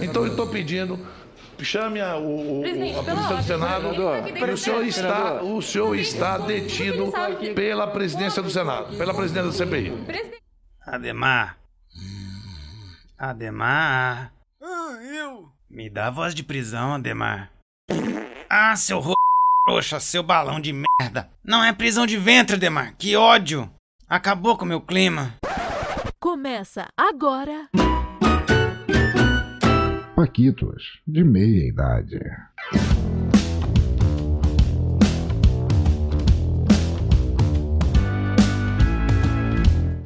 Então eu estou pedindo. Chame a, o, o, Presidente, a do Senado. E o senhor está, o senhor está detido pela presidência do Senado, pela presidência da CPI. Ademar. Ademar. Ah, eu. Me dá voz de prisão, Ademar. Ah, seu ro... Poxa, seu balão de merda. Não é prisão de ventre, Ademar. Que ódio. Acabou com o meu clima. Começa agora. Paquitos, de meia idade.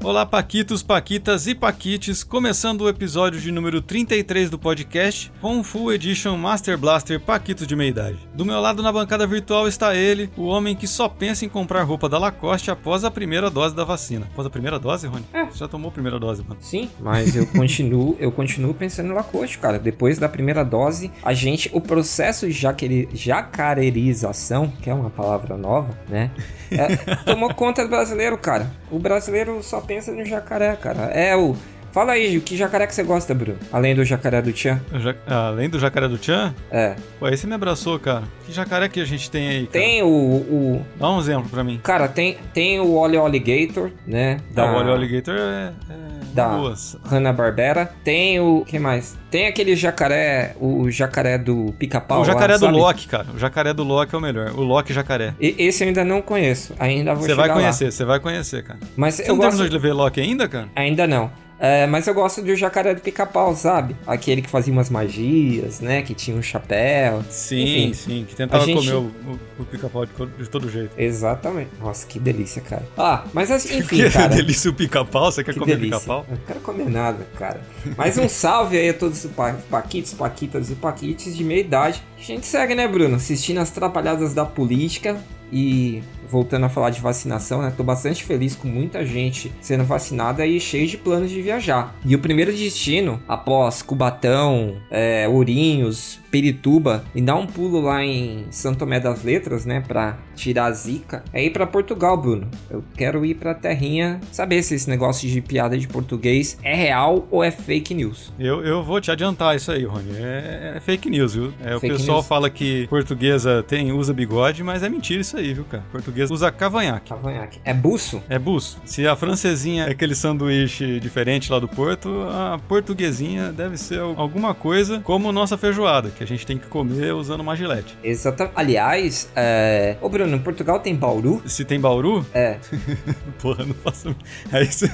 Olá, Paquitos, Paquitas e Paquites, começando o episódio de número 33 do podcast, com Full Edition Master Blaster Paquitos de meia idade. Do meu lado na bancada virtual está ele, o homem que só pensa em comprar roupa da Lacoste após a primeira dose da vacina. Após a primeira dose, Rony? Você já tomou a primeira dose, mano. Sim, mas eu continuo, eu continuo pensando em Lacoste, cara. Depois da primeira dose, a gente, o processo de jacarerização, que é uma palavra nova, né? é, tomou conta do brasileiro, cara. O brasileiro só pensa no jacaré, cara. É o Fala aí, o que jacaré que você gosta, Bruno? Além do jacaré do Tchan? Ja- Além do jacaré do Tchan? É. Pô, aí você me abraçou, cara. Que jacaré que a gente tem aí, cara? Tem o, o. Dá um exemplo pra mim. Cara, tem, tem o Olho Alligator, né? Da... O Olho Alligator é... é... Da. Hanna-Barbera. Tem o. que mais? Tem aquele jacaré. O jacaré do pica-pau. O jacaré lá, do sabe? Loki, cara. O jacaré do Loki é o melhor. O Loki jacaré. E- Esse eu ainda não conheço. Ainda vou Você vai conhecer, você vai conhecer, cara. Mas Você eu não gosto. terminou de ver Loki ainda, cara? Ainda não. É, mas eu gosto do jacaré do pica-pau, sabe? Aquele que fazia umas magias, né? Que tinha um chapéu. Sim, Enfim, sim, que tentava gente- comer o, o- o pica-pau de, todo jeito. Exatamente. Nossa, que delícia, cara. Ah, mas assim, enfim, que cara. delícia o pica-pau? Você quer Que comer pica-pau? Eu não quero comer nada, cara. Mas um salve aí a todos os pa- paquitos, paquitas e paquites de meia idade. A gente segue, né, Bruno? Assistindo as atrapalhadas da política e voltando a falar de vacinação, né? Tô bastante feliz com muita gente sendo vacinada e cheio de planos de viajar. E o primeiro destino, após Cubatão, é, Ourinhos, Pirituba, e dar um pulo lá em São Tomé das Letras, né? Pra tirar a zica, é ir pra Portugal, Bruno. Eu quero ir pra terrinha, saber se esse negócio de piada de português é real ou é fake news. Eu, eu vou te adiantar isso aí, Rony. É, é fake news, viu? É, o Fake pessoal news. fala que portuguesa tem, usa bigode, mas é mentira isso aí, viu, cara? Portuguesa usa cavanhaque. Cavanhaque. É buço? É buço. Se a francesinha é aquele sanduíche diferente lá do Porto, a portuguesinha deve ser alguma coisa como nossa feijoada, que a gente tem que comer usando uma gilete. Exatamente. Aliás, é... Ô Bruno, em Portugal tem Bauru? Se tem Bauru, É. porra, não faço. Aí você,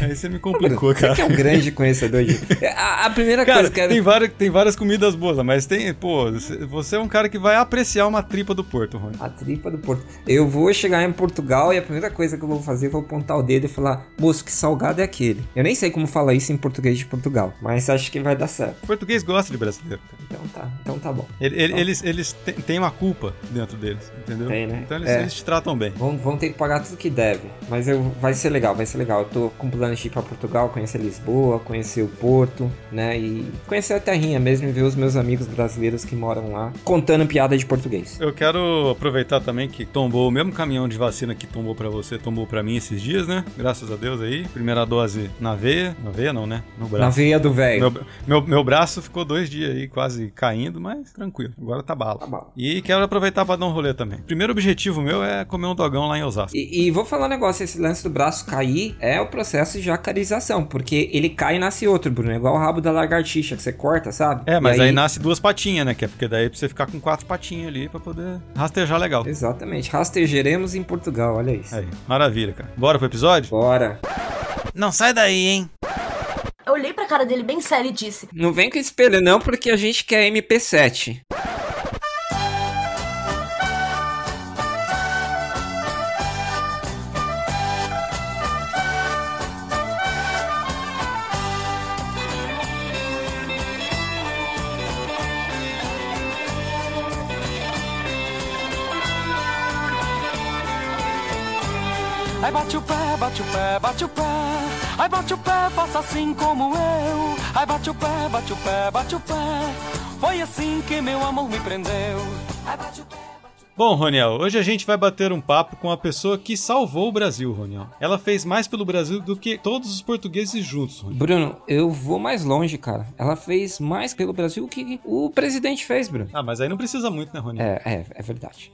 aí você me Bruno, complicou, você cara. que é um grande conhecedor de... A, a primeira Cara, coisa que quero... tem, várias, tem várias comidas boas, mas tem, pô, você é um cara que vai apreciar uma tripa do Porto, Rony. A tripa do Porto. Eu vou chegar em Portugal e a primeira coisa que eu vou fazer, eu vou apontar o dedo e falar, moço, que salgado é aquele? Eu nem sei como falar isso em português de Portugal, mas acho que vai dar certo. O português gosta de brasileiro. cara. Então tá, então tá bom. Ele- ele- Tá. Eles, eles têm uma culpa dentro deles, entendeu? Tem, né? Então eles, É. eles te tratam bem. Vão, vão ter que pagar tudo que deve. Mas eu, vai ser legal, vai ser legal. Eu tô com planos de ir pra Portugal, conhecer Lisboa, conhecer o Porto, né? E conhecer a terrinha mesmo e ver os meus amigos brasileiros que moram lá contando piada de português. Eu quero aproveitar também que tombou o mesmo caminhão de vacina que tombou pra você, tombou pra mim esses dias, né? Graças a Deus aí. Primeira dose na veia. Na veia não, né? No braço. Na veia do velho. Meu, meu, meu braço ficou dois dias aí quase caindo, mas tranquilo. Agora tá bala. Tá bom. E quero aproveitar pra dar um rolê também. Primeiro objetivo meu é comer um dogão lá em Osasco. E, e vou falar um negócio, esse lance do braço cair é o processo de jacarização, porque ele cai e nasce outro, Bruno. É igual o rabo da lagartixa que você corta, sabe? É, mas E aí... nasce duas patinhas, né? Que é porque daí pra você ficar com quatro patinhas ali pra poder rastejar legal. Exatamente. Rastejeremos em Portugal, olha isso. Aí, maravilha, cara. Bora pro episódio? Bora. Não sai daí, hein? Eu olhei pra cara dele bem sério e disse: Não vem com espelho não, porque a gente quer MP7. Bate o pé. Ai bate o pé, faça assim como eu. Ai bate o pé, bate o pé, bate o pé. Foi assim que meu amor me prendeu. Ai bate o pé. Bom, Roniel, hoje a gente vai bater um papo com a pessoa que salvou o Brasil, Roniel. Ela fez mais pelo Brasil do que todos os portugueses juntos, Roniel. Bruno, eu vou mais longe, cara. Ela fez mais pelo Brasil que o presidente fez, Bruno. Ah, mas aí não precisa muito, né, Roniel? É, é, é verdade.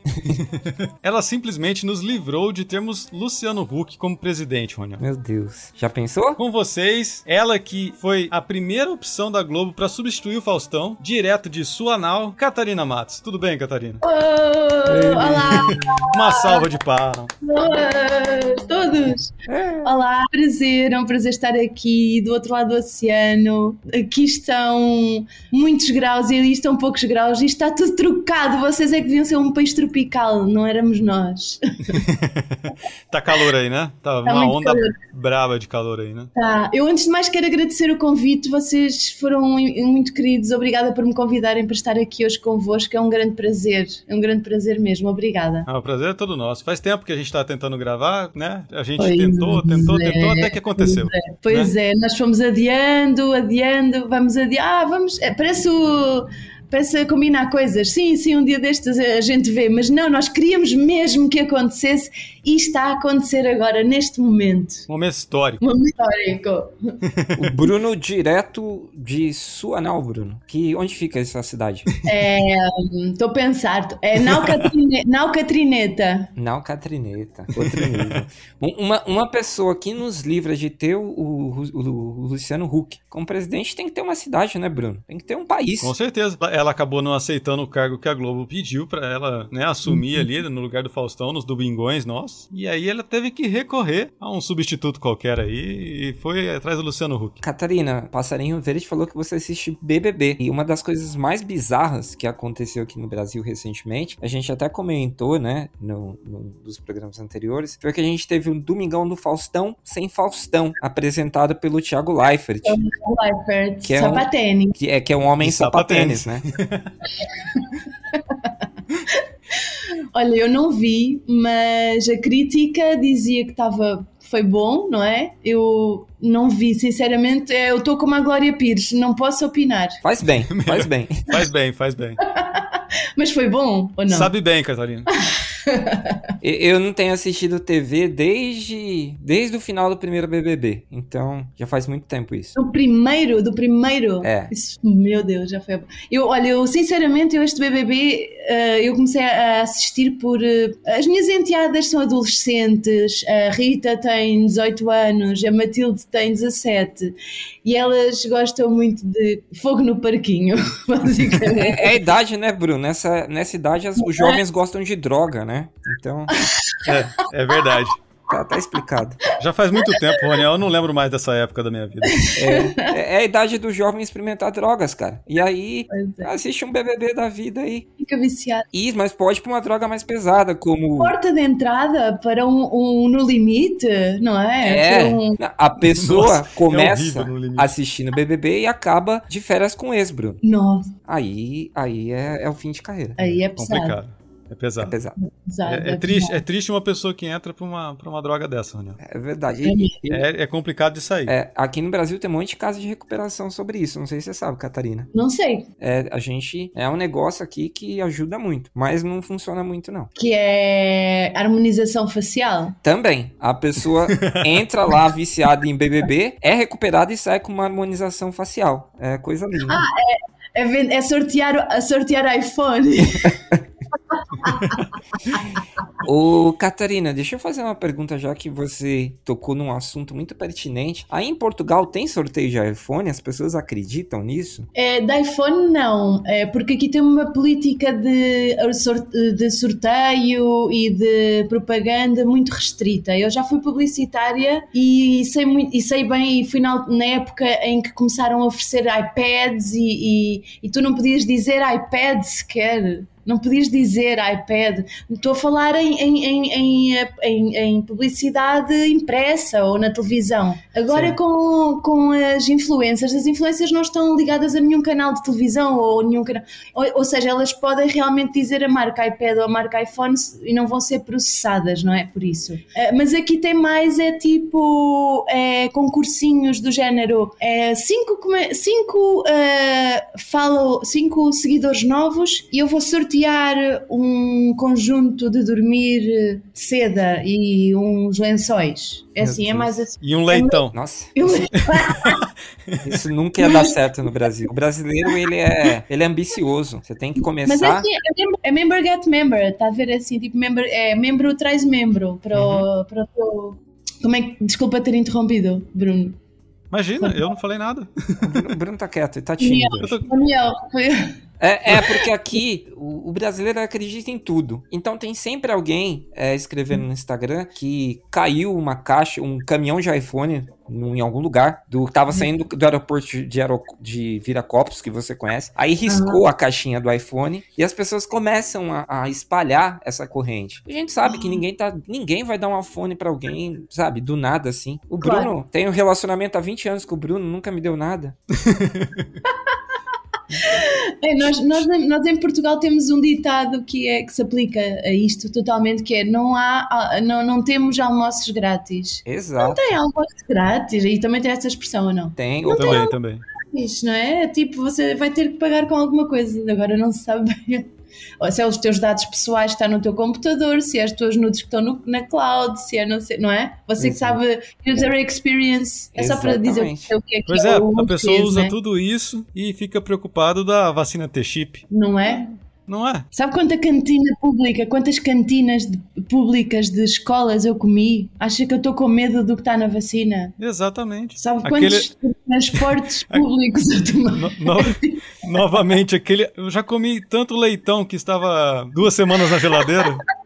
Ela simplesmente nos livrou de termos Luciano Huck como presidente, Roniel. Meu Deus. Já pensou? Com vocês, ela que foi a primeira opção da Globo pra substituir o Faustão, direto de Suanal, Catarina Matos. Tudo bem, Catarina? Olá, Uma salva de palmas. todos, todos. Olá, prazer, é um prazer estar aqui do outro lado do oceano. Aqui estão muitos graus e ali estão poucos graus e está tudo trocado. Vocês é que deviam ser um país tropical, não éramos nós. Tá calor aí, né? Tá, Tá uma onda calor. braba de calor aí, né? Tá, eu antes de mais quero agradecer o convite, vocês foram muito queridos, obrigada por me convidarem para estar aqui hoje convosco, é um grande prazer, é um grande prazer mesmo, obrigada. Ah, o prazer é todo nosso. Faz tempo que a gente tá tentando gravar, né? A gente Pois tentou, tentou, é, tentou, até que aconteceu. Pois é, nós fomos adiando, adiando, vamos adiar, ah, vamos, é, parece o... Parece a combinar coisas. Sim, sim, um dia destes a gente vê, mas não, nós queríamos mesmo que acontecesse e está a acontecer agora, neste momento. Momento histórico. Um momento histórico. O Bruno direto de Suanal, Bruno. Que, onde fica essa cidade? Estou a pensar, é Nau, Catrine, Nau Catrineta. Não, Catrineta. Outro nível. Um- uma, uma pessoa que nos livra de ter o, o- o- o Luciano Huck como presidente tem que ter uma cidade, né, Bruno? Tem que ter um país. Com certeza. Ela acabou não aceitando o cargo que a Globo pediu pra ela, né, assumir ali no lugar do Faustão, nos domingões nossos. E aí ela teve que recorrer a um substituto qualquer aí e foi atrás do Luciano Huck. Catarina, Passarinho Verde falou que você assiste BBB. E uma das coisas mais bizarras que aconteceu aqui no Brasil recentemente, a gente até comentou, né, no, no- dos programas anteriores, foi que a gente teve um Domingão do Faustão sem Faustão, apresentado pelo Thiago Leifert, Leifert, Que é um- Sapatene. que é, que é um homem sapatênis, sapatênis. né? Olha, eu não vi, mas a crítica dizia que estava. Foi bom, não é? Eu não vi, sinceramente. é, Eu estou como a Glória Pires, não posso opinar. Faz bem, faz bem. Faz bem, faz bem. Mas foi bom ou não? Sabe bem, Catarina. Eu não tenho assistido TV desde, desde o final do primeiro BBB, então já faz muito tempo isso. Do primeiro, do primeiro. É. Isso, meu Deus, já foi. Eu, olha, eu sinceramente, eu este BBB, eh, eu comecei a assistir por. eh, as minhas enteadas são adolescentes, a Rita tem 18 anos, a Matilde tem 17, e elas gostam muito de fogo no parquinho, basicamente. É, a idade, né, Bruno? Nessa, nessa idade as- os jovens gostam de droga, né? Então, É, é verdade. Tá, tá explicado. Já faz muito tempo, Roniel, eu não lembro mais dessa época da minha vida. É, é a idade do jovem experimentar drogas, cara. E aí, é. assiste um BBB da vida aí. Fica viciado. E, mas pode pra uma droga mais pesada, como. Porta de entrada para um, um no limite, não é? É, um- a pessoa Nossa, é começa limite. assistindo BBB e acaba de férias com ex, Bruno. Nossa, Aí, aí é, é o fim de carreira. aí é pesado. Complicado. É É pesado. pesado. pesado, É, é triste, é triste uma pessoa que entra pra uma, pra uma droga dessa, Roniel. É verdade. E- e- É, é complicado de sair. é, aqui no Brasil tem um monte de casos de recuperação sobre isso. Não sei se você sabe, Catarina. Não sei. É, a gente é um negócio aqui que ajuda muito, mas não funciona muito não. Que é harmonização facial. Também, a pessoa entra lá viciada em BBB, é recuperada e sai com uma harmonização facial. É coisa linda. É, ven- é sortear, é sortear iPhone. Ô, Catarina, deixa eu fazer uma pergunta já que você tocou num assunto muito pertinente. Aí em Portugal tem sorteio de iPhone? As pessoas acreditam nisso? É, de iPhone não, é, porque aqui tem uma política de, sor- de sorteio e de propaganda muito restrita. Eu já fui publicitária e sei, muito, e sei bem, e fui na, na época em que começaram a oferecer iPads e, e, e tu não podias dizer iPad sequer. Não podias dizer iPad. Estou a falar em, em, em, em, publicidade impressa ou na televisão. Agora com, com as influências, as influências não estão ligadas a nenhum canal de televisão ou nenhum canal. Ou, seja, elas podem realmente dizer a marca iPad ou a marca iPhone e não vão ser processadas, não é? Por isso. Eh, mas aqui tem mais, é tipo é, concursinhos do género é, cinco, cinco, eh, follow, cinco seguidores novos e eu vou sortear sortear um conjunto de dormir de seda e uns lençóis. É assim, é mais assim. E um leitão. Nossa, Eu- isso nunca ia dar certo no Brasil. O brasileiro, ele é, ele é ambicioso. Você tem que Mas é começar... assim, é member, é member get member, está a ver assim, tipo, member, é, membro traz membro para o, para o teu... Como é que, desculpa ter interrompido, Bruno. Imagina, eu não falei nada. O Bruno, tá quieto, ele tá tímido. Eu tô- Daniel, foi... É, é, porque aqui o, o brasileiro acredita em tudo. Então tem sempre alguém é, escrevendo no Instagram que caiu uma caixa, um caminhão de iPhone em algum lugar, do, tava saindo do aeroporto de, Aero, de Viracopos, que você conhece. Aí riscou a caixinha do iPhone e as pessoas começam a, a espalhar essa corrente. A gente sabe que ninguém tá. Ninguém vai dar um iPhone pra alguém, sabe, do nada assim. O Claro. Bruno tem um relacionamento há 20 anos com o Bruno, nunca me deu nada. É, nós, nós, nós em Portugal temos um ditado que, é, que se aplica a isto totalmente, que é não, há, não, não temos almoços grátis. Exato. Tem almoços grátis, e também tem essa expressão ou não? Tem. Também, também. Isto, não é? É Tipo, você vai ter que pagar com alguma coisa, agora não se sabe bem. Ou se é os teus dados pessoais que estão no teu computador, se é as tuas nudes que estão no- na cloud, se é não sei, não é? Você que sabe user experience, é só para dizer o que é que Pois é, o a pessoa fez, usa né? tudo isso e fica preocupado da vacina ter chip. Não é? Não é? Sabe quanta cantina pública, quantas cantinas de- públicas de escolas eu comi? Acha que eu estou com medo do que está na vacina? Exatamente. Sabe Aquele, quantos transportes públicos eu tomei? no- no- novamente, aquele. Eu já comi tanto leitão que estava duas semanas na geladeira.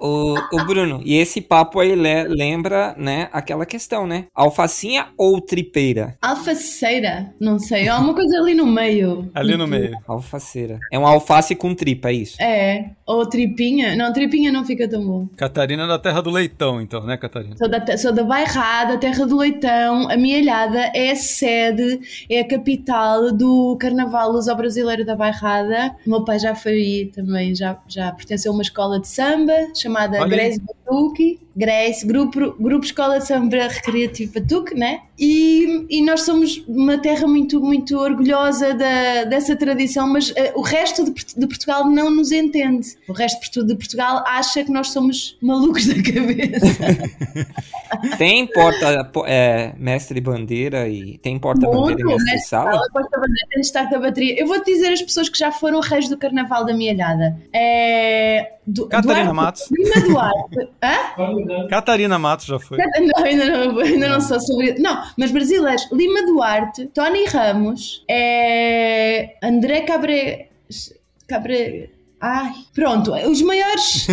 O, o Bruno, e esse papo aí le- lembra, né, aquela questão, né? Alfacinha ou tripeira? Alfaceira? Não sei, há uma coisa ali no meio. Ali no meio. Alfaceira. É uma alface com tripa, é isso? É, ou tripinha. Não, tripinha não fica tão bom. Catarina é da terra do leitão, então, né, Catarina? Sou da, sou da Bairrada, terra do leitão. A Mielhada é a sede, é a capital do Carnaval Luso-Brasileiro da Bairrada. O meu pai já foi também, já, já pertenceu a uma escola de samba chamada Olha aí. Grace Batuque. Grace, grupo, grupo Escola de Samba Recreativo Batuque, né? E, e nós somos uma terra muito, muito orgulhosa da, dessa tradição, mas eh, o resto de, de Portugal não nos entende. O resto de Portu- de Portugal acha que nós somos malucos da cabeça. Tem porta, po- é, mestre bandeira e tem porta-bandeira Muito, mestre né? sala? Fala, Costa Bandeira, tem destaque da bateria. Eu vou-te dizer as pessoas que já foram reis do Carnaval da Mielhada. É... Du- Catarina Duarte- Matos. Lima Duarte. Hã? Catarina Matos já foi. Não, ainda não, ainda não sou sobre. Não, mas brasileiros. Lima Duarte, Tony Ramos, é... André Cabre. Cabre. Ai, pronto, os maiores.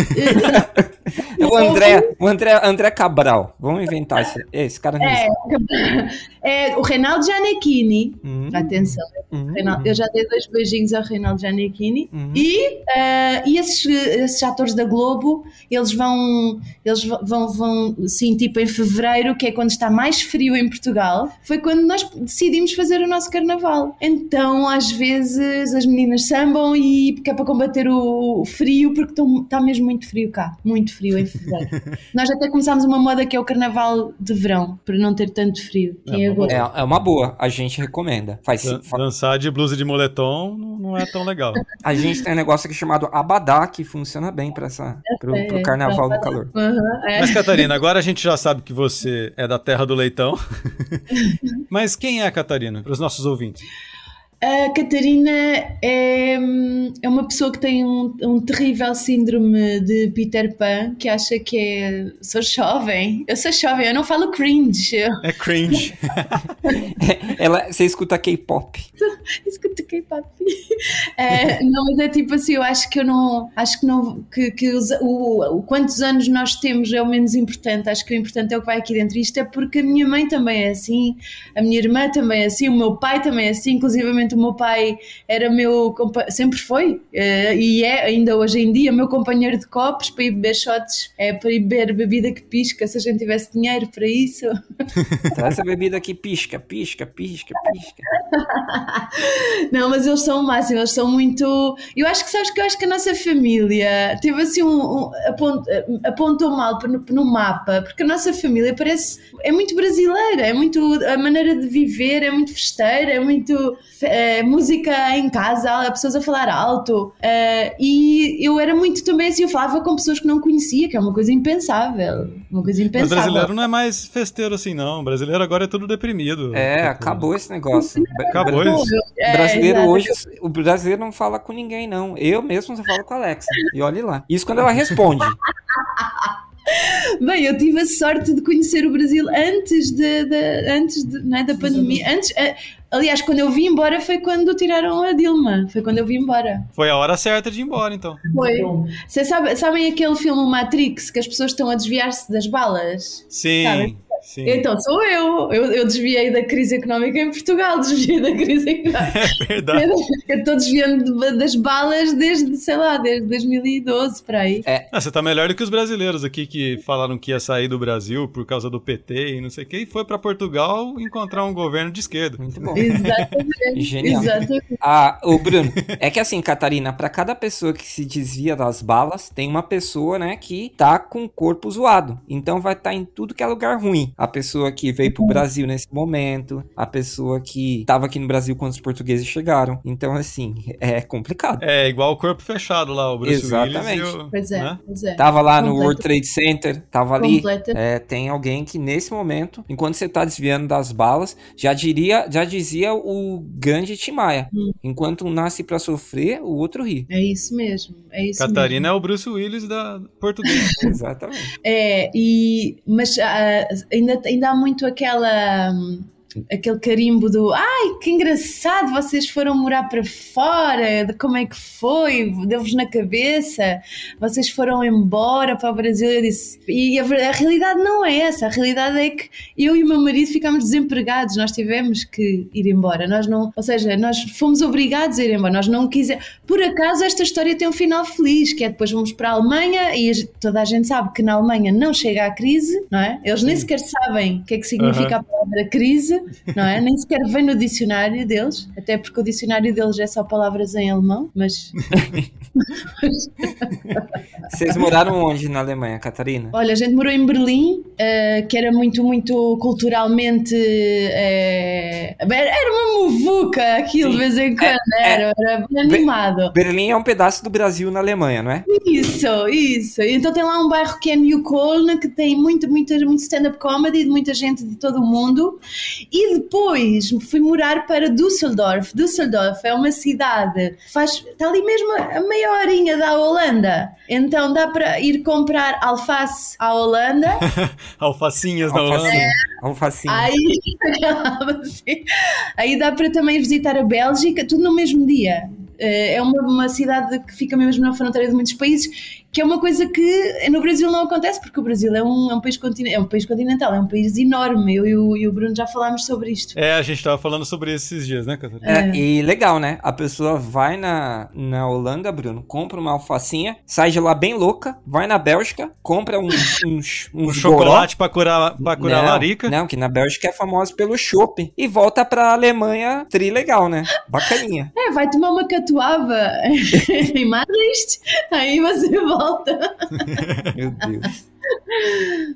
É o André, o André, André Cabral. Vamos inventar esse, esse cara. É, é o Reinaldo Gianecchini. Hum, Atenção, hum, Reinaldo- hum. eu já dei dois beijinhos ao Reinaldo Giannichini Uhum. e, eh, e esses, esses atores da Globo eles vão eles vão, vão, sim, tipo em fevereiro que é quando está mais frio em Portugal foi quando nós decidimos fazer o nosso carnaval então às vezes as meninas sambam e porque é para combater o frio porque está mesmo muito frio cá muito frio em fevereiro nós até começámos uma moda que é o carnaval de verão para não ter tanto frio É em uma É, é uma boa, a gente recomenda. Faz, Dan- Dançar de blusa de moletom não é tão legal. a gente tem um negócio aqui chamado Abadá, que funciona bem para essa, pro, sei, pro é, carnaval do calor. É. Mas, Catarina, agora a gente já sabe que você é da terra do leitão. Mas quem é a Catarina, para os nossos ouvintes? A Catarina é, é uma pessoa que tem um, um terrível síndrome de Peter Pan, que acha que é. Sou jovem, eu sou jovem, eu não falo cringe, É cringe. Ela, você escuta K-pop. escuto K-pop. É, não, mas é tipo assim, eu acho que eu não. Acho que não. Que, que os- o, o quantos anos nós temos é o menos importante, acho que o importante é o que vai aqui dentro. Isto é porque a minha mãe também é assim, a minha irmã também é assim, o meu pai também é assim, inclusivamente o meu pai era meu. sempre foi, eh, e é ainda hoje em dia, meu companheiro de copos para ir beber shots, é, para ir beber bebida que pisca, se a gente tivesse dinheiro para isso. Traz a bebida aqui, pisca, pisca, pisca, pisca. Não, mas eles são o máximo, eles são muito. Eu acho que sabes que eu acho que a nossa família teve assim um. um apont- apontou mal no, no mapa, porque a nossa família parece. é muito brasileira, é muito. a maneira de viver é muito festeira, é muito. Eh, música em casa, pessoas a falar alto. eh, e eu era muito também assim, eu falava com pessoas que não conhecia, que é uma coisa impensável. Uma coisa Mas impensável. brasileiro não é mais festeiro assim, não. brasileiro agora é tudo deprimido. É, Tipo, acabou esse negócio. Acabou isso. É, brasileiro hoje, o brasileiro não fala com ninguém, não. Eu mesmo só falo com a Alexa. E olhe lá. Isso quando ela responde. Bem, eu tive a sorte de conhecer o Brasil antes, de, de- antes de, não é, da pandemia. Antes, eh, aliás, quando eu vim embora foi quando tiraram a Dilma. Foi quando eu vim embora. Foi a hora certa de ir embora, então. Foi. Vocês sabe, sabem aquele filme Matrix que as pessoas estão a desviar-se das balas? Sim, Sabe? Sim. Então sou eu. eu. Eu desviei da crise económica em Portugal, desviei da crise económica. É verdade. Eu estou desviando de- das balas desde, sei lá, desde 2012 para aí. Ah, você tá melhor do que os brasileiros aqui que falaram que ia sair do Brasil por causa do PT e não sei o que, e foi pra Portugal encontrar um governo de esquerda. Muito bom. Exatamente. Genial. Exatamente. Ah, ô Bruno, é que assim, Catarina, pra cada pessoa que se desvia das balas, tem uma pessoa, né, que tá com o corpo zoado. Então vai estar em tudo que é lugar ruim. A pessoa que veio pro Brasil nesse momento, a pessoa que tava aqui no Brasil quando os portugueses chegaram. Então, assim, é complicado. É, igual o corpo fechado lá, o Bruce Exatamente. Willis e o... Pois é, né? pois é. Tava lá no World Trade Center, tava ali. É, tem alguém que nesse momento, enquanto você tá desviando das balas, já diria, já dizia o grande Timaya. Hum. Enquanto um nasce pra sofrer, o outro ri. É isso mesmo. É isso Catarina é o Bruce Willis da portuguesa. Exatamente. É, e, mas ah, ainda, ainda há muito aquela. hum, Aquele carimbo do ai que engraçado, vocês foram morar para fora, de como é que foi, deu-vos na cabeça, vocês foram embora para o Brasil. Eu disse, e a, a realidade não é essa, a realidade é que eu e o meu marido ficámos desempregados, nós tivemos que ir embora, nós não, ou seja, nós fomos obrigados a ir embora, nós não quisemos. Por acaso esta história tem um final feliz, que é depois vamos para a Alemanha e toda a gente sabe que na Alemanha não chega à crise, não é? Eles nem sequer sabem o que é que significa a palavra crise, não é? Nem sequer vem no dicionário deles, até porque o dicionário deles é só palavras em alemão, mas Vocês moraram onde na Alemanha, Catarina? Olha, a gente morou em Berlim, eh, que era muito, muito culturalmente. eh, era uma muvuca aquilo de Sim. vez em quando, É, era, era bem animado. Berlim é um pedaço do Brasil na Alemanha, não é? Isso, isso. Então tem lá um bairro que é New Cologne, que tem muito, muito, muito stand-up comedy de muita gente de todo o mundo. E depois fui morar para Düsseldorf. Düsseldorf é uma cidade, faz, está ali mesmo a meia horinha da Holanda. Então dá para ir comprar alface à Holanda. Alfacinhas na Holanda. Alfacinha. Alfacinha. Aí, assim, aí dá para também visitar a Bélgica, tudo no mesmo dia. Eh, É uma, uma cidade que fica mesmo na fronteira de muitos países, que é uma coisa que no Brasil não acontece, porque o Brasil é um, é um, país, é um país continental, é um país enorme. Eu e o, e o Bruno já falámos sobre isto. É, a gente tava falando sobre isso esses dias, né, Catarina? É, e legal, né? A pessoa vai na, na Holanda, Bruno, compra uma alfacinha, sai de lá bem louca, vai na Bélgica, compra um, uns, Um uns chocolate pra curar, pra curar não, a larica. Não, que na Bélgica é famosa pelo shopping. E volta pra Alemanha tri legal, né? Bacaninha. É, vai tomar uma catuaba em Maastricht, aí você volta. Meu Deus.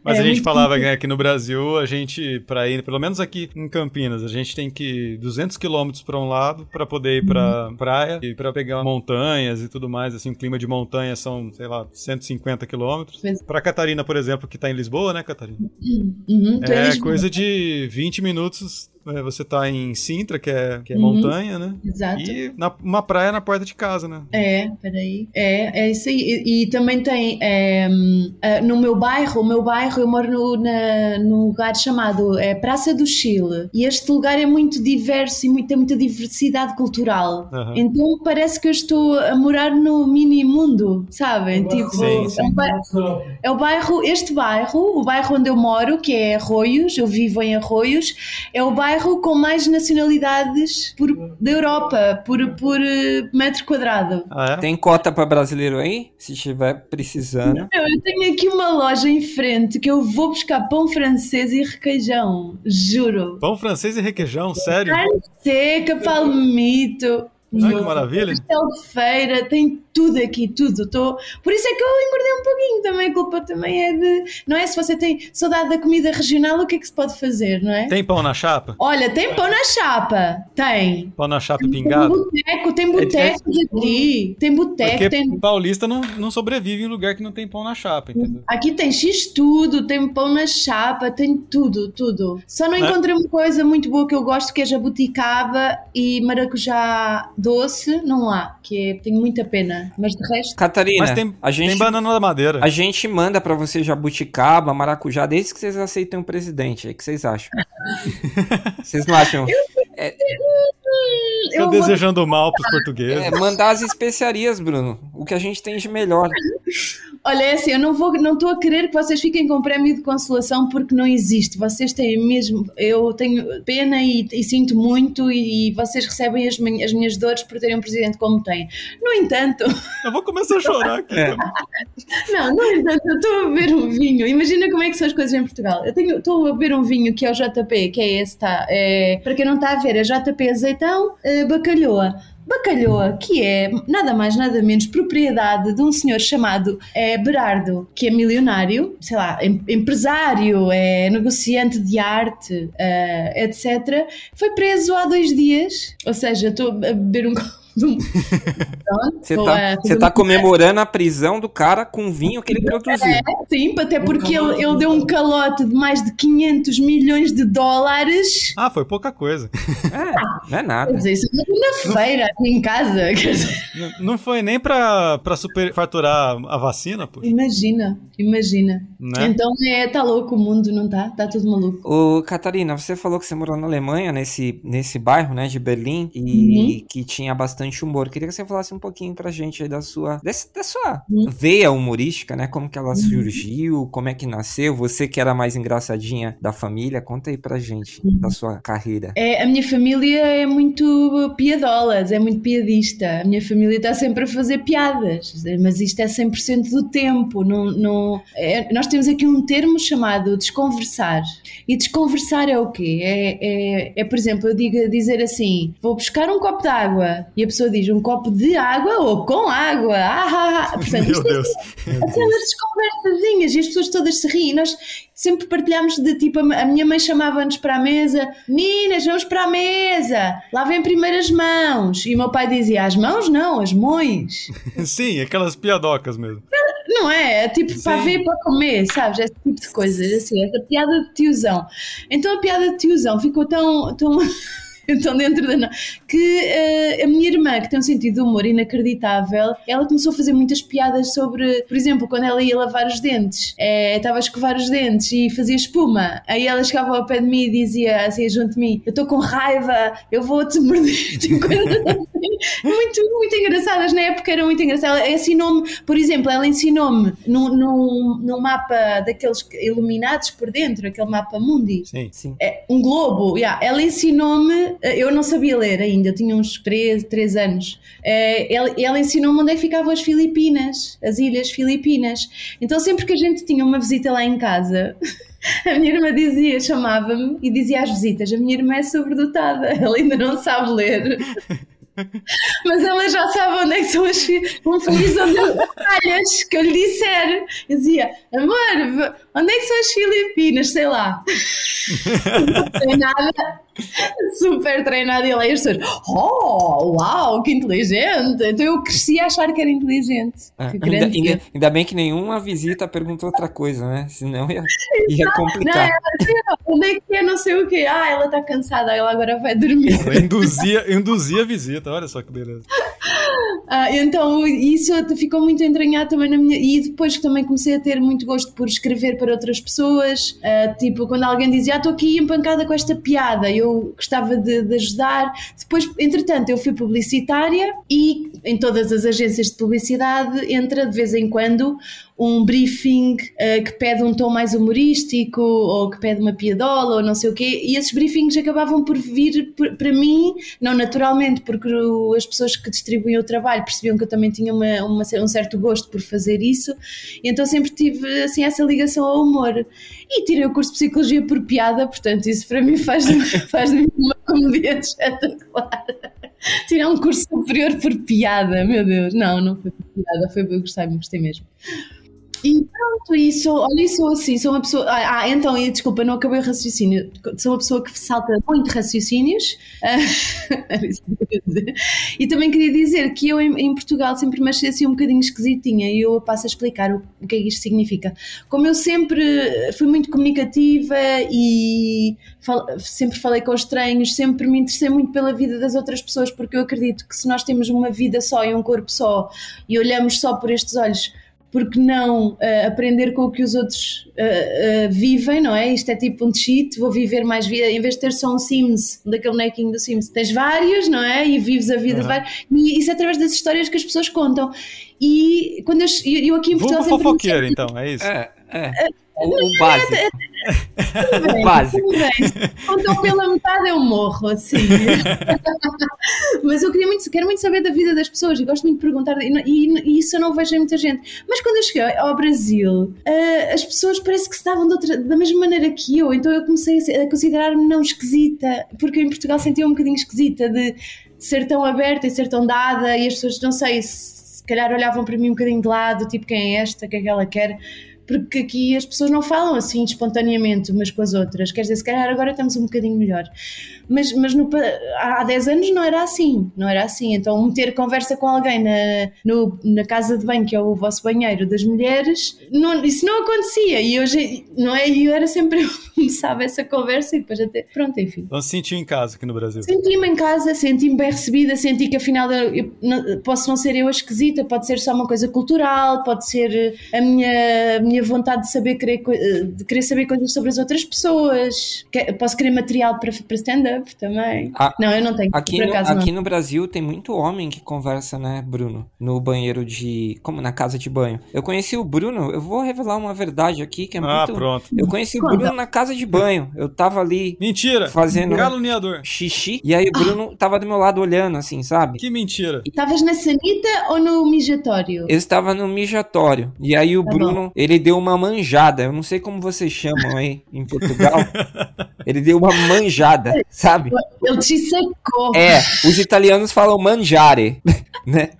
Mas É a gente falava né, que no Brasil, a gente, pra ir, pelo menos aqui em Campinas, a gente tem que ir 200 quilômetros pra um lado pra poder ir pra Uhum. praia e pra pegar montanhas e tudo mais. Assim, o clima de montanha são, sei lá, 150 quilômetros. Pois. Pra Catarina, por exemplo, que tá em Lisboa, né, Catarina? Uhum, tu É coisa de 20 minutos. Né, Você tá em Sintra, que é, que é Uhum. montanha, né? Exato. E na, uma praia na porta de casa, né? É, peraí. É, é isso aí. E, e também tem é, ah, no meu bairro, o meu bairro, eu moro no, na, num lugar chamado é, Praça do Chile. E este lugar é muito diverso e muito, tem muita diversidade cultural. Aham. Então parece que eu estou a morar no mini mundo, sabem? Tipo, Sim, sim. É, um bairro, é o bairro, este bairro, o bairro onde eu moro, que é Arroios, eu vivo em Arroios, é o bairro com mais nacionalidades por, da Europa, por, por eh, metro quadrado. Ah, é? Tem cota pra brasileiro aí? Se estiver precisando. Meu, eu tenho aqui uma loja em frente que eu vou buscar pão francês e requeijão, juro. Pão francês e requeijão, sério? Carne seca, palmito. Ai, que maravilha. Pastel de feira, tem tudo aqui, tudo. Tô... Por isso é que eu engordei um pouquinho também. A culpa também é de. Não é? Se você tem saudade da comida regional, o que é que se pode fazer, não é? Tem pão na chapa? Olha, tem pão na chapa. Tem. Pão na chapa Tem pingado? boteco, tem botecos aqui. Tem boteco, Porque tem. paulista não, não sobrevive em lugar que não tem pão na chapa, entendeu? Aqui tem X tudo, tem pão na chapa, tem tudo, tudo. Só não Né? encontrei uma coisa muito boa que eu gosto, que é jabuticaba e maracujá doce, não há, que é, tenho muita pena. Mas de resto, Catarina, Mas tem, a gente tem banana da madeira. A gente manda pra você jabuticaba, maracujá, desde que vocês aceitem o presidente. O que vocês acham? vocês não acham? Eu vou- desejando mal pros portugueses. É, mandar as especiarias, Bruno. O que a gente tem de melhor. olha, é assim, eu não vou, não estou a querer que vocês fiquem com prémio de consolação porque não existe. Vocês têm mesmo, eu tenho pena e, e sinto muito e, e vocês recebem as, minhas- as minhas dores por terem um presidente como têm. No entanto, Eu vou começar a chorar aqui. É. Não, no entanto, eu estou a beber um vinho. Imagina como é que são as coisas em Portugal. Eu tenho- estou a beber um vinho que é o JP, que é esse, tá? É, para quem não está a ver, é JP Azeitão eh, Bacalhoa. Bacalhoa, que é nada mais, nada menos propriedade de um senhor chamado eh, Berardo, que é milionário, sei lá, em- empresário, é negociante de arte, eh, etc. Foi preso há dois dias, ou seja, estou a beber um Você estou tá, a você tá uma- comemorando a prisão do cara com vinho que ele produziu. Sim, até porque ele, ele deu um calote de mais de 500 milhões de dólares. Ah, foi pouca coisa. É, não é nada. Quer dizer, isso é na feira, aqui em casa. Quer dizer, N- Não foi nem pra, pra super faturar a vacina, pô. imagina, imagina. Né? Então é, tá louco o mundo, não tá? Tá tudo maluco. Ô, Catarina, você falou que você morou na Alemanha, nesse, nesse bairro, né, de Berlim, e Uhum. que tinha bastante humor. Queria que você falasse um pouquinho pra gente aí da sua, desse- da sua Uhum. veia humorística, né? Como que ela surgiu, como é que nasceu, você que era mais engraçadinha da família, conta aí pra gente Uhum. da sua carreira. É, a minha família é muito piadolas, é muito piadista. A minha família está sempre a fazer piadas, mas isto é 100% do tempo. Não, não, é- nós temos aqui um termo chamado desconversar. E desconversar é o quê? É, é, é, por exemplo, eu digo, dizer assim: vou buscar um copo de água. E a pessoa diz um copo de água ou com água. Ah, ah, ah. Portanto, Meu isto é Deus. aquelas desconversazinhas e as pessoas todas se riem. Nós sempre partilhámos de tipo, a minha mãe chamava-nos para a mesa, meninas, vamos para a mesa, lavem primeiro as mãos. E o meu pai dizia, as mãos não, as mãos. Sim, aquelas piadocas mesmo. Não é? É tipo para Sim. ver e para comer, sabes? Esse tipo de coisas, assim, essa piada de tiozão. Então a piada de tiozão ficou tão. tão... Então, dentro da. que eh, a minha irmã, que tem um sentido de humor inacreditável, ela começou a fazer muitas piadas sobre, por exemplo, quando ela ia lavar os dentes, eh, estava a escovar os dentes e fazia espuma. Aí ela chegava ao pé de mim e dizia assim, junto de mim: Eu estou com raiva, eu vou-te morder. Muito, muito engraçadas. Na época era muito engraçado. Ela ensinou-me, por exemplo, ela ensinou-me num, num, num mapa daqueles iluminados por dentro, aquele mapa mundi. Sim. Sim. É, um globo, yeah. ela ensinou-me, eh, eu não sabia ler ainda, eu tinha uns 3, 3 anos. Eh, ela, ela ensinou-me onde é que ficavam as Filipinas, as ilhas Filipinas. Então, sempre que a gente tinha uma visita lá em casa, a minha irmã dizia, chamava-me e dizia às visitas: A minha irmã é sobredotada, ela ainda não sabe ler. Mas ela já sabe onde é que são as fi- um feliz onde falhas que eu lhe disser. Eu dizia, amor, onde é que são as Filipinas? Sei lá. treinada, super treinada e lá e as pessoas, oh, uau, que inteligente. Então eu cresci a achar que era inteligente. É, Que ainda, grande ainda- ainda bem que nenhuma visita perguntou outra coisa, né? Senão ia, ia complicar. Onde é que é não sei o quê? Ah, ela está cansada, ela agora vai dormir. Induzia, induzia a visita, olha só que beleza. Ah, então isso ficou muito entranhado também na minha. E depois que também comecei a ter muito gosto por escrever para outras pessoas, ah, tipo quando alguém dizia, ah, estou aqui empancada com esta piada, eu gostava de, de ajudar. Depois, entretanto, eu fui publicitária e em todas as agências de publicidade entra de vez em quando um briefing ah, que pede um tom mais humorístico ou que pede uma piadola ou não sei o quê, e esses briefings acabavam por vir por- para mim, não naturalmente, porque as pessoas que distribuíam o trabalho percebiam que eu também tinha uma, uma- um certo gosto por fazer isso, e então sempre tive assim essa ligação ao humor. E tirei o curso de Psicologia por piada, portanto isso para mim faz, faz de mim uma comediante espetacular. Tirar um curso superior por piada, meu Deus. Não, não foi por piada, foi eu gostei, gostei mesmo. E pronto, sou, olha, sou assim, sou uma pessoa. Ah, ah, então, e, desculpa, não acabei o raciocínio. Sou uma pessoa que salta muito raciocínios. Isso. E também queria dizer que eu em, em Portugal sempre me achei assim um bocadinho esquisitinha e eu passo a explicar o, o que é que isto significa. Como eu sempre fui muito comunicativa e fal- sempre falei com os estranhos, sempre me interessei muito pela vida das outras pessoas, porque eu acredito que se nós temos uma vida só e um corpo só e olhamos só por estes olhos porque não eh, aprender com o que os outros eh, eh, vivem, não é? Isto é tipo um cheat, vou viver mais vida, em vez de ter só um Sims, daquele bonequinho do Sims, tens vários, não é? E vives a vida de vários, e isso é através das histórias que as pessoas contam. E quando eu, eu aqui em Portugal Vulgo sempre fofoqueiro, então, é isso. É, é. O, o básico. Bem, Básico. pela metade eu morro, assim. Mas eu queria muito, quero muito saber da vida das pessoas e gosto muito de perguntar, e, e- e isso eu não vejo em muita gente. Mas quando eu cheguei ao Brasil, ah, as pessoas parece que de outra- da mesma maneira que eu, então eu comecei a, a considerar-me não esquisita, porque em Portugal sentia um bocadinho esquisita de, ser tão aberta e ser tão dada, e as pessoas, não sei, se, se calhar olhavam para mim um bocadinho de lado, tipo, quem é esta, o que é que ela quer? Porque aqui as pessoas não falam assim espontaneamente umas com as outras. Quer dizer, se calhar agora estamos um bocadinho melhor. Mas, mas no há 10 anos não era assim, não era assim. Então, meter conversa com alguém na, no- na casa de banho, que é o vosso banheiro das mulheres, não- isso não acontecia. E hoje, não é? E eu era sempre eu começava essa conversa e depois até. Pronto, enfim. Então se sentiu em casa aqui no Brasil. Senti-me em casa, senti-me bem recebida, senti que afinal eu, eu não- posso não ser eu a esquisita, pode ser só uma coisa cultural, pode ser eh, a minha, a minha vontade de saber querer, eh, de querer saber coisas sobre as outras pessoas. Posso querer material para, para stand-up também. Ah, não, eu não tenho, Aqui, por no, acaso aqui não. no Brasil tem muito homem que conversa, né, Bruno? No banheiro de. Como na casa de banho. Eu conheci o Bruno, eu vou revelar uma verdade aqui que é Ah, muito. pronto. Eu conheci o Conta. Bruno na casa de banho. Eu tava ali Mentira! fazendo Caluniador. xixi e aí o Bruno tava do meu lado olhando, assim, sabe? Que mentira. Estavas na sanita ou no mijatório? Eu estava no mijatório. E aí o Tá Bruno, ele deu uma manjada. Eu não sei como vocês chamam aí em Portugal. ele deu uma manjada, sabe? Ele te sacou. É, os italianos falam mangiare, né?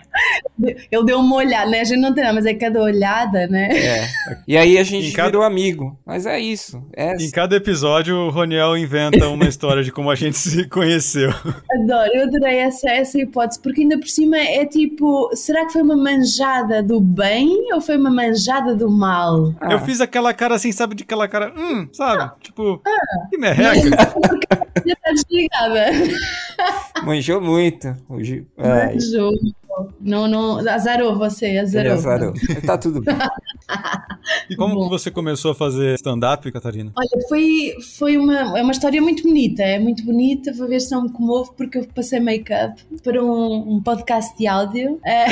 Ele deu uma olhada, né? A gente não tem nada, mas é cada olhada, né? É. E aí a gente Em cada- virou amigo. Mas é isso. É Em cada episódio, o Roniel inventa uma história de como a gente se conheceu. Adoro, eu adorei essa, essa hipótese, porque ainda por cima é tipo, será que foi uma manjada do bem ou foi uma manjada do mal? Ah. Eu fiz aquela cara assim, sabe? De aquela cara, hum, sabe? Tipo, Ah. que merreca. Já está desligada. manjou muito. Hoje, Jogo. Não, não, azarou você, ele azarou. azarou. Tá tudo bem. E como Bom. que você começou a fazer stand-up, Catarina? Olha, foi, foi uma, é uma história muito bonita, é muito bonita, vou ver se não me comovo, porque eu passei make-up para um, um podcast de áudio. É,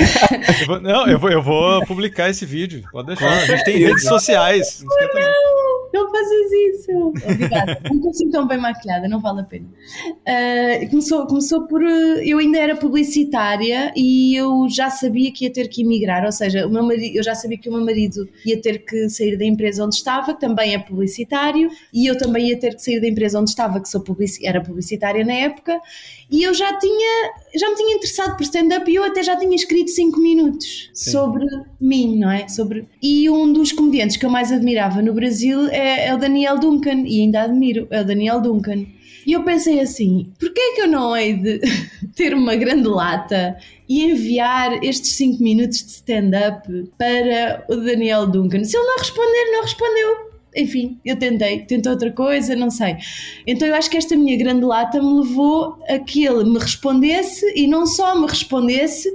Eu vou- não, eu vou, eu vou publicar esse vídeo. Pode deixar. A gente tem redes sociais. Não esquenta não. Não faças isso! Obrigada, não estou assim tão bem maquilhada, não vale a pena. Ah, começou, começou por. eh, Eu ainda era publicitária e eu já sabia que ia ter que emigrar, ou seja, o meu marido, eu já sabia que o meu marido ia ter que sair da empresa onde estava, que também é publicitário, e eu também ia ter que sair da empresa onde estava, que sou publici era publicitária na época, e eu já tinha, já me tinha interessado por stand-up e eu até já tinha escrito 5 minutos Sim. sobre mim, não é? Sobre... E um dos comediantes que eu mais admirava no Brasil é, é o Daniel Duncan, e ainda admiro, é o Daniel Duncan. E eu pensei assim, porquê é que eu não hei de ter uma grande lata e enviar estes 5 minutos de stand-up para o Daniel Duncan? Se ele não responder, não respondeu. Enfim, eu tentei, tentei outra coisa, não sei. Então eu acho que esta minha grande lata me levou a que ele me respondesse e não só me respondesse,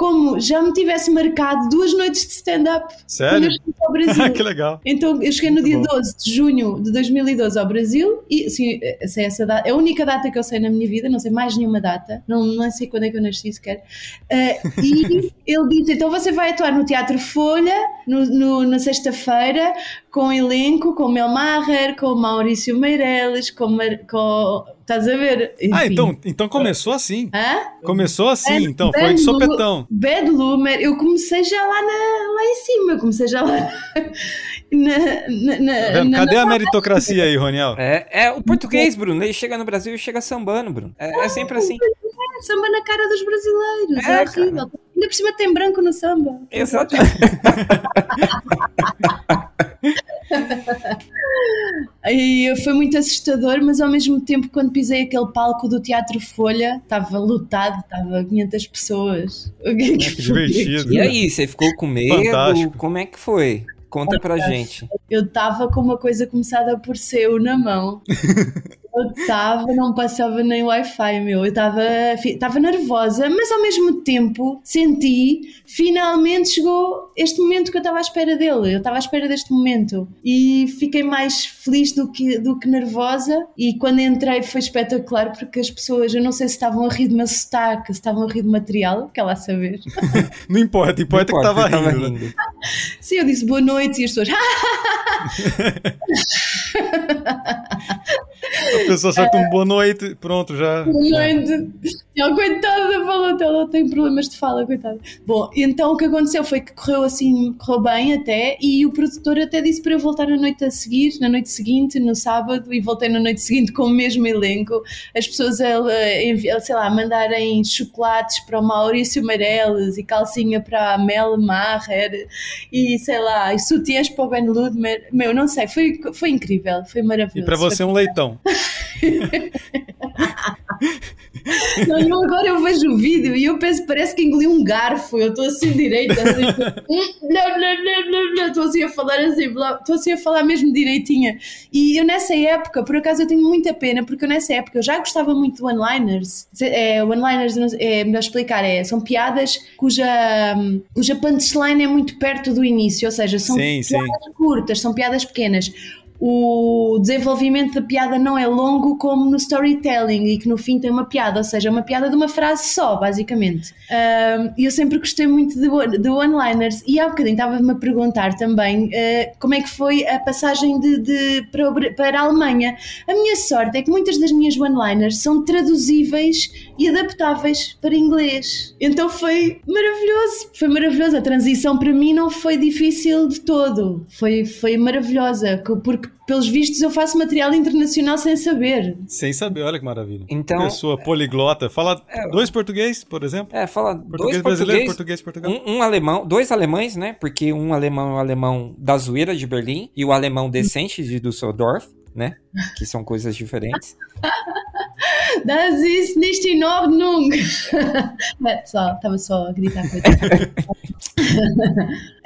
como já me tivesse marcado duas noites de stand-up Sério? ao Brasil. que legal. Então eu cheguei no Muito dia bom. 12 de junho de 2012 ao Brasil e sim, sei essa data, é a única data que eu sei na minha vida, não sei mais nenhuma data, não, não sei quando é que eu nasci sequer. Eh, e ele disse: então você vai atuar no Teatro Folha no, no- na sexta-feira com elenco, com Mel Maher, com Maurício Meirelles, com, Mar- com. Estás a ver? Ah, Enfim. então, então começou assim. Hã? Começou assim, Bad- então. Foi de sopetão. Bad Loomer, eu comecei já lá, na- lá em cima, eu comecei já lá na, na- na- Tá na- Cadê a meritocracia aí, Roniel? É, é o português, Bruno. Ele chega no Brasil e chega sambando, Bruno. É, é sempre assim. samba na cara dos brasileiros. É, É, horrível. Ainda por cima tem branco no samba. Exato. E foi muito assustador, mas ao mesmo tempo, quando pisei aquele palco do Teatro Folha, estava lotado, estava 500 pessoas. O que é que foi divertido. E aí, você ficou com medo? Fantástico. Como é que foi? Conta pra gente. Eu estava com uma coisa começada por seu na mão. Eu estava, não passava nem Wi-Fi, meu. Eu estava estava nervosa, mas ao mesmo tempo senti, finalmente chegou este momento que eu estava à espera dele. Eu estava à espera deste momento. E fiquei mais feliz do que, do que nervosa. E quando entrei foi espetacular, porque as pessoas, eu não sei se estavam a rir do meu sotaque, se estavam a rir do material, que lá a saber. Não importa, importa que Não tava importa, rindo. né? Sim, eu disse boa noite e as pessoas. A pessoa acerta um boa noite, pronto, já. Boa noite. Ela, coitada, falou, ela tem problemas de fala, coitada. Bom, então o que aconteceu foi que correu assim, correu bem até, e o produtor até disse para eu voltar na noite a seguir, na noite seguinte, no sábado, e voltei na noite seguinte com o mesmo elenco. As pessoas, a, envi- sei lá, mandarem chocolates para o Maurício Meirelles e calcinha para a Mel Maher e sei lá, e sutiãs para o Ben Ludmer. Meu, não sei, foi, foi incrível, foi maravilhoso. E pra você um leitão. Não, eu agora eu vejo o vídeo e eu penso, parece que engoli um garfo. Eu estou assim direita, assim, hum, blá, blá, estou assim a falar assim, estou assim a falar mesmo direitinha. E eu nessa época, por acaso eu tenho muita pena, porque eu nessa época eu já gostava muito de one-liners. É, one-liners, é melhor explicar, é, são piadas cuja, hum, cuja punchline é muito perto do início, ou seja, são Sim, sim. piadas curtas, são piadas pequenas o desenvolvimento da piada não é longo como no storytelling e que no fim tem uma piada, ou seja, uma piada de uma frase só, basicamente. E eu sempre gostei muito de, de one-liners e há bocadinho estava-me a perguntar também ah, como é que foi a passagem de, de- para, para a Alemanha. A minha sorte é que muitas das minhas one-liners são traduzíveis e adaptáveis para inglês. Então foi maravilhoso, foi maravilhoso. A transição para mim não foi difícil de todo, foi, foi maravilhosa, porque pelos vistos eu faço material internacional sem saber. Sem saber, olha que maravilha. Então- Pessoa poliglota. Fala dois português, por exemplo. É, fala Português dois brasileiro, português, português Portugal. um, um alemão, dois alemães, né? Porque um alemão é o alemão da zoeira de Berlim e o alemão decente de Düsseldorf, né? Que são coisas diferentes. Das ist nicht in Ordnung. É, só, estava só a gritar coisa.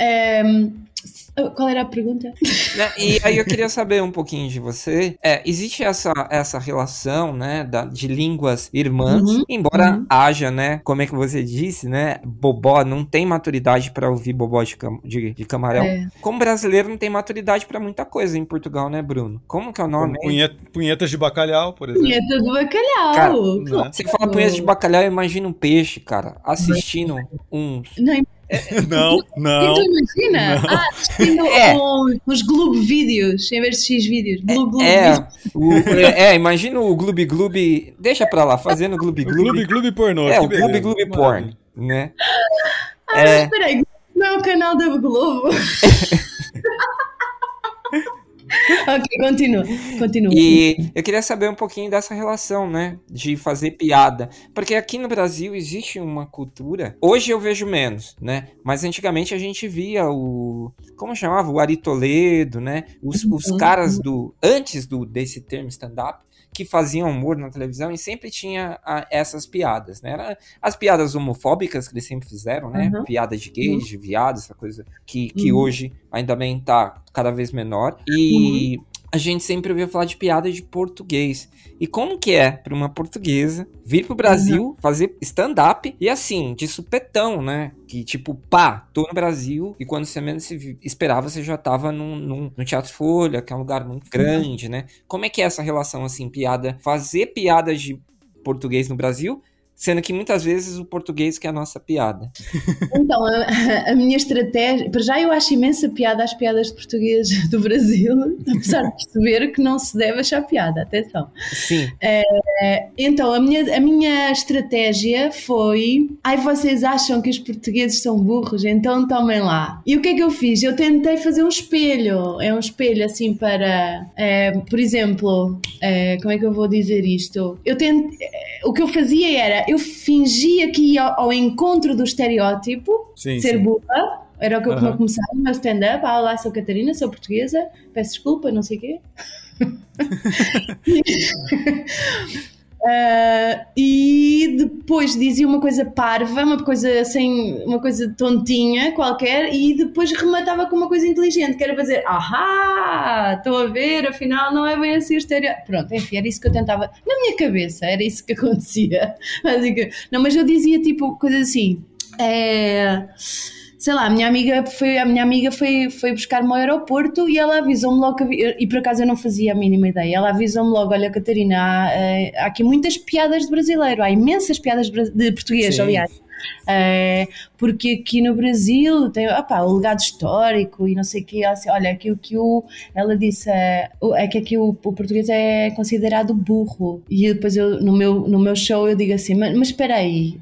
Ehm, qual era a pergunta? Né, E aí eu queria saber um pouquinho de você. É, existe essa, essa relação, né, da- de línguas irmãs, Uhum, embora uhum. haja, né, como é que você disse, né, bobó não tem maturidade para ouvir bobó de, cam de, de camarão. É. Como brasileiro não tem maturidade para muita coisa em Portugal, né, Bruno? Como que é o nome? Punheta- punhetas de bacalhau, por exemplo. Punheta do bacalhau. Cara, né? Você fala punheta de bacalhau, imagina um peixe, cara, assistindo um. Não, Não, não. tu imagina? Não. Ah, assistindo É. um- uns Globo vídeos em vez de X vídeos. É, vídeos. o- é, é, imagina o Gloob Gloob. Deixa pra lá, fazendo Gloob O Gloob. Clube Clube Pornô. É, o Gloob Gloob. Porn, né? Ah, É. espera aí, não é o canal da Globo. ok, continua, continua. E eu queria saber um pouquinho dessa relação, né? De fazer piada. Porque aqui no Brasil existe uma cultura. Hoje eu vejo menos, né? Mas antigamente a gente via o. Como chamava? O Ari Toledo, né? Os, os Uhum. caras do. Antes do desse termo stand-up. Que faziam humor na televisão e sempre tinha ah, essas piadas, né? Era as piadas homofóbicas que eles sempre fizeram, né? Uhum. Piada de gays, de viados, essa coisa que, que Uhum. hoje ainda bem tá cada vez menor. E a gente sempre ouvia falar de piada de português. E como que é para uma portuguesa vir pro Brasil, fazer stand-up e assim, de supetão, né? Que tipo, pá, tô no Brasil e quando você menos se esperava, você já tava num, num- no Teatro Folha, que é um lugar muito grande, né? Como é que é essa relação, assim, piada, fazer piadas de português no Brasil, sendo que muitas vezes o português que é a nossa piada. Então, a, a minha estratégia. Para já, eu acho imensa piada às piadas de português do Brasil, apesar de perceber que não se deve achar piada, atenção. Sim. Eh, então, a minha, a minha estratégia foi: ai, vocês acham que os portugueses são burros, então tomem lá. E o que é que eu fiz? Eu tentei fazer um espelho. É um espelho assim para, eh, por exemplo, eh, como é que eu vou dizer isto? Eu tente, eh, o que eu fazia era: eu fingia que ia ao, ao encontro do estereótipo, Sim, ser sim. burra. Era o que eu Aham. uh começava o meu stand-up. Ah, olá, sou Catarina, sou portuguesa, peço desculpa, não sei o quê. Ah, e depois dizia uma coisa parva, uma coisa assim, uma coisa tontinha qualquer, e depois rematava com uma coisa inteligente, que era fazer ahá, estou a ver, afinal não é bem assim o estereótipo. Pronto, enfim, era isso que eu tentava, na minha cabeça, era isso que acontecia. Não, mas eu dizia tipo coisas assim. É, sei lá, a minha amiga foi, a minha amiga foi, foi buscar-me ao aeroporto e ela avisou-me logo, que e por acaso eu não fazia a mínima ideia, ela avisou-me logo, olha Catarina, há, eh, há aqui muitas piadas de brasileiro, há imensas piadas de português, Sim. aliás. Eh, porque aqui no Brasil tem opá, o legado histórico e não sei o que, assim, olha, aqui o que o, ela disse é, é que aqui o, o português é considerado burro e depois eu, no, meu, no meu show eu digo assim, mas, mas espera aí,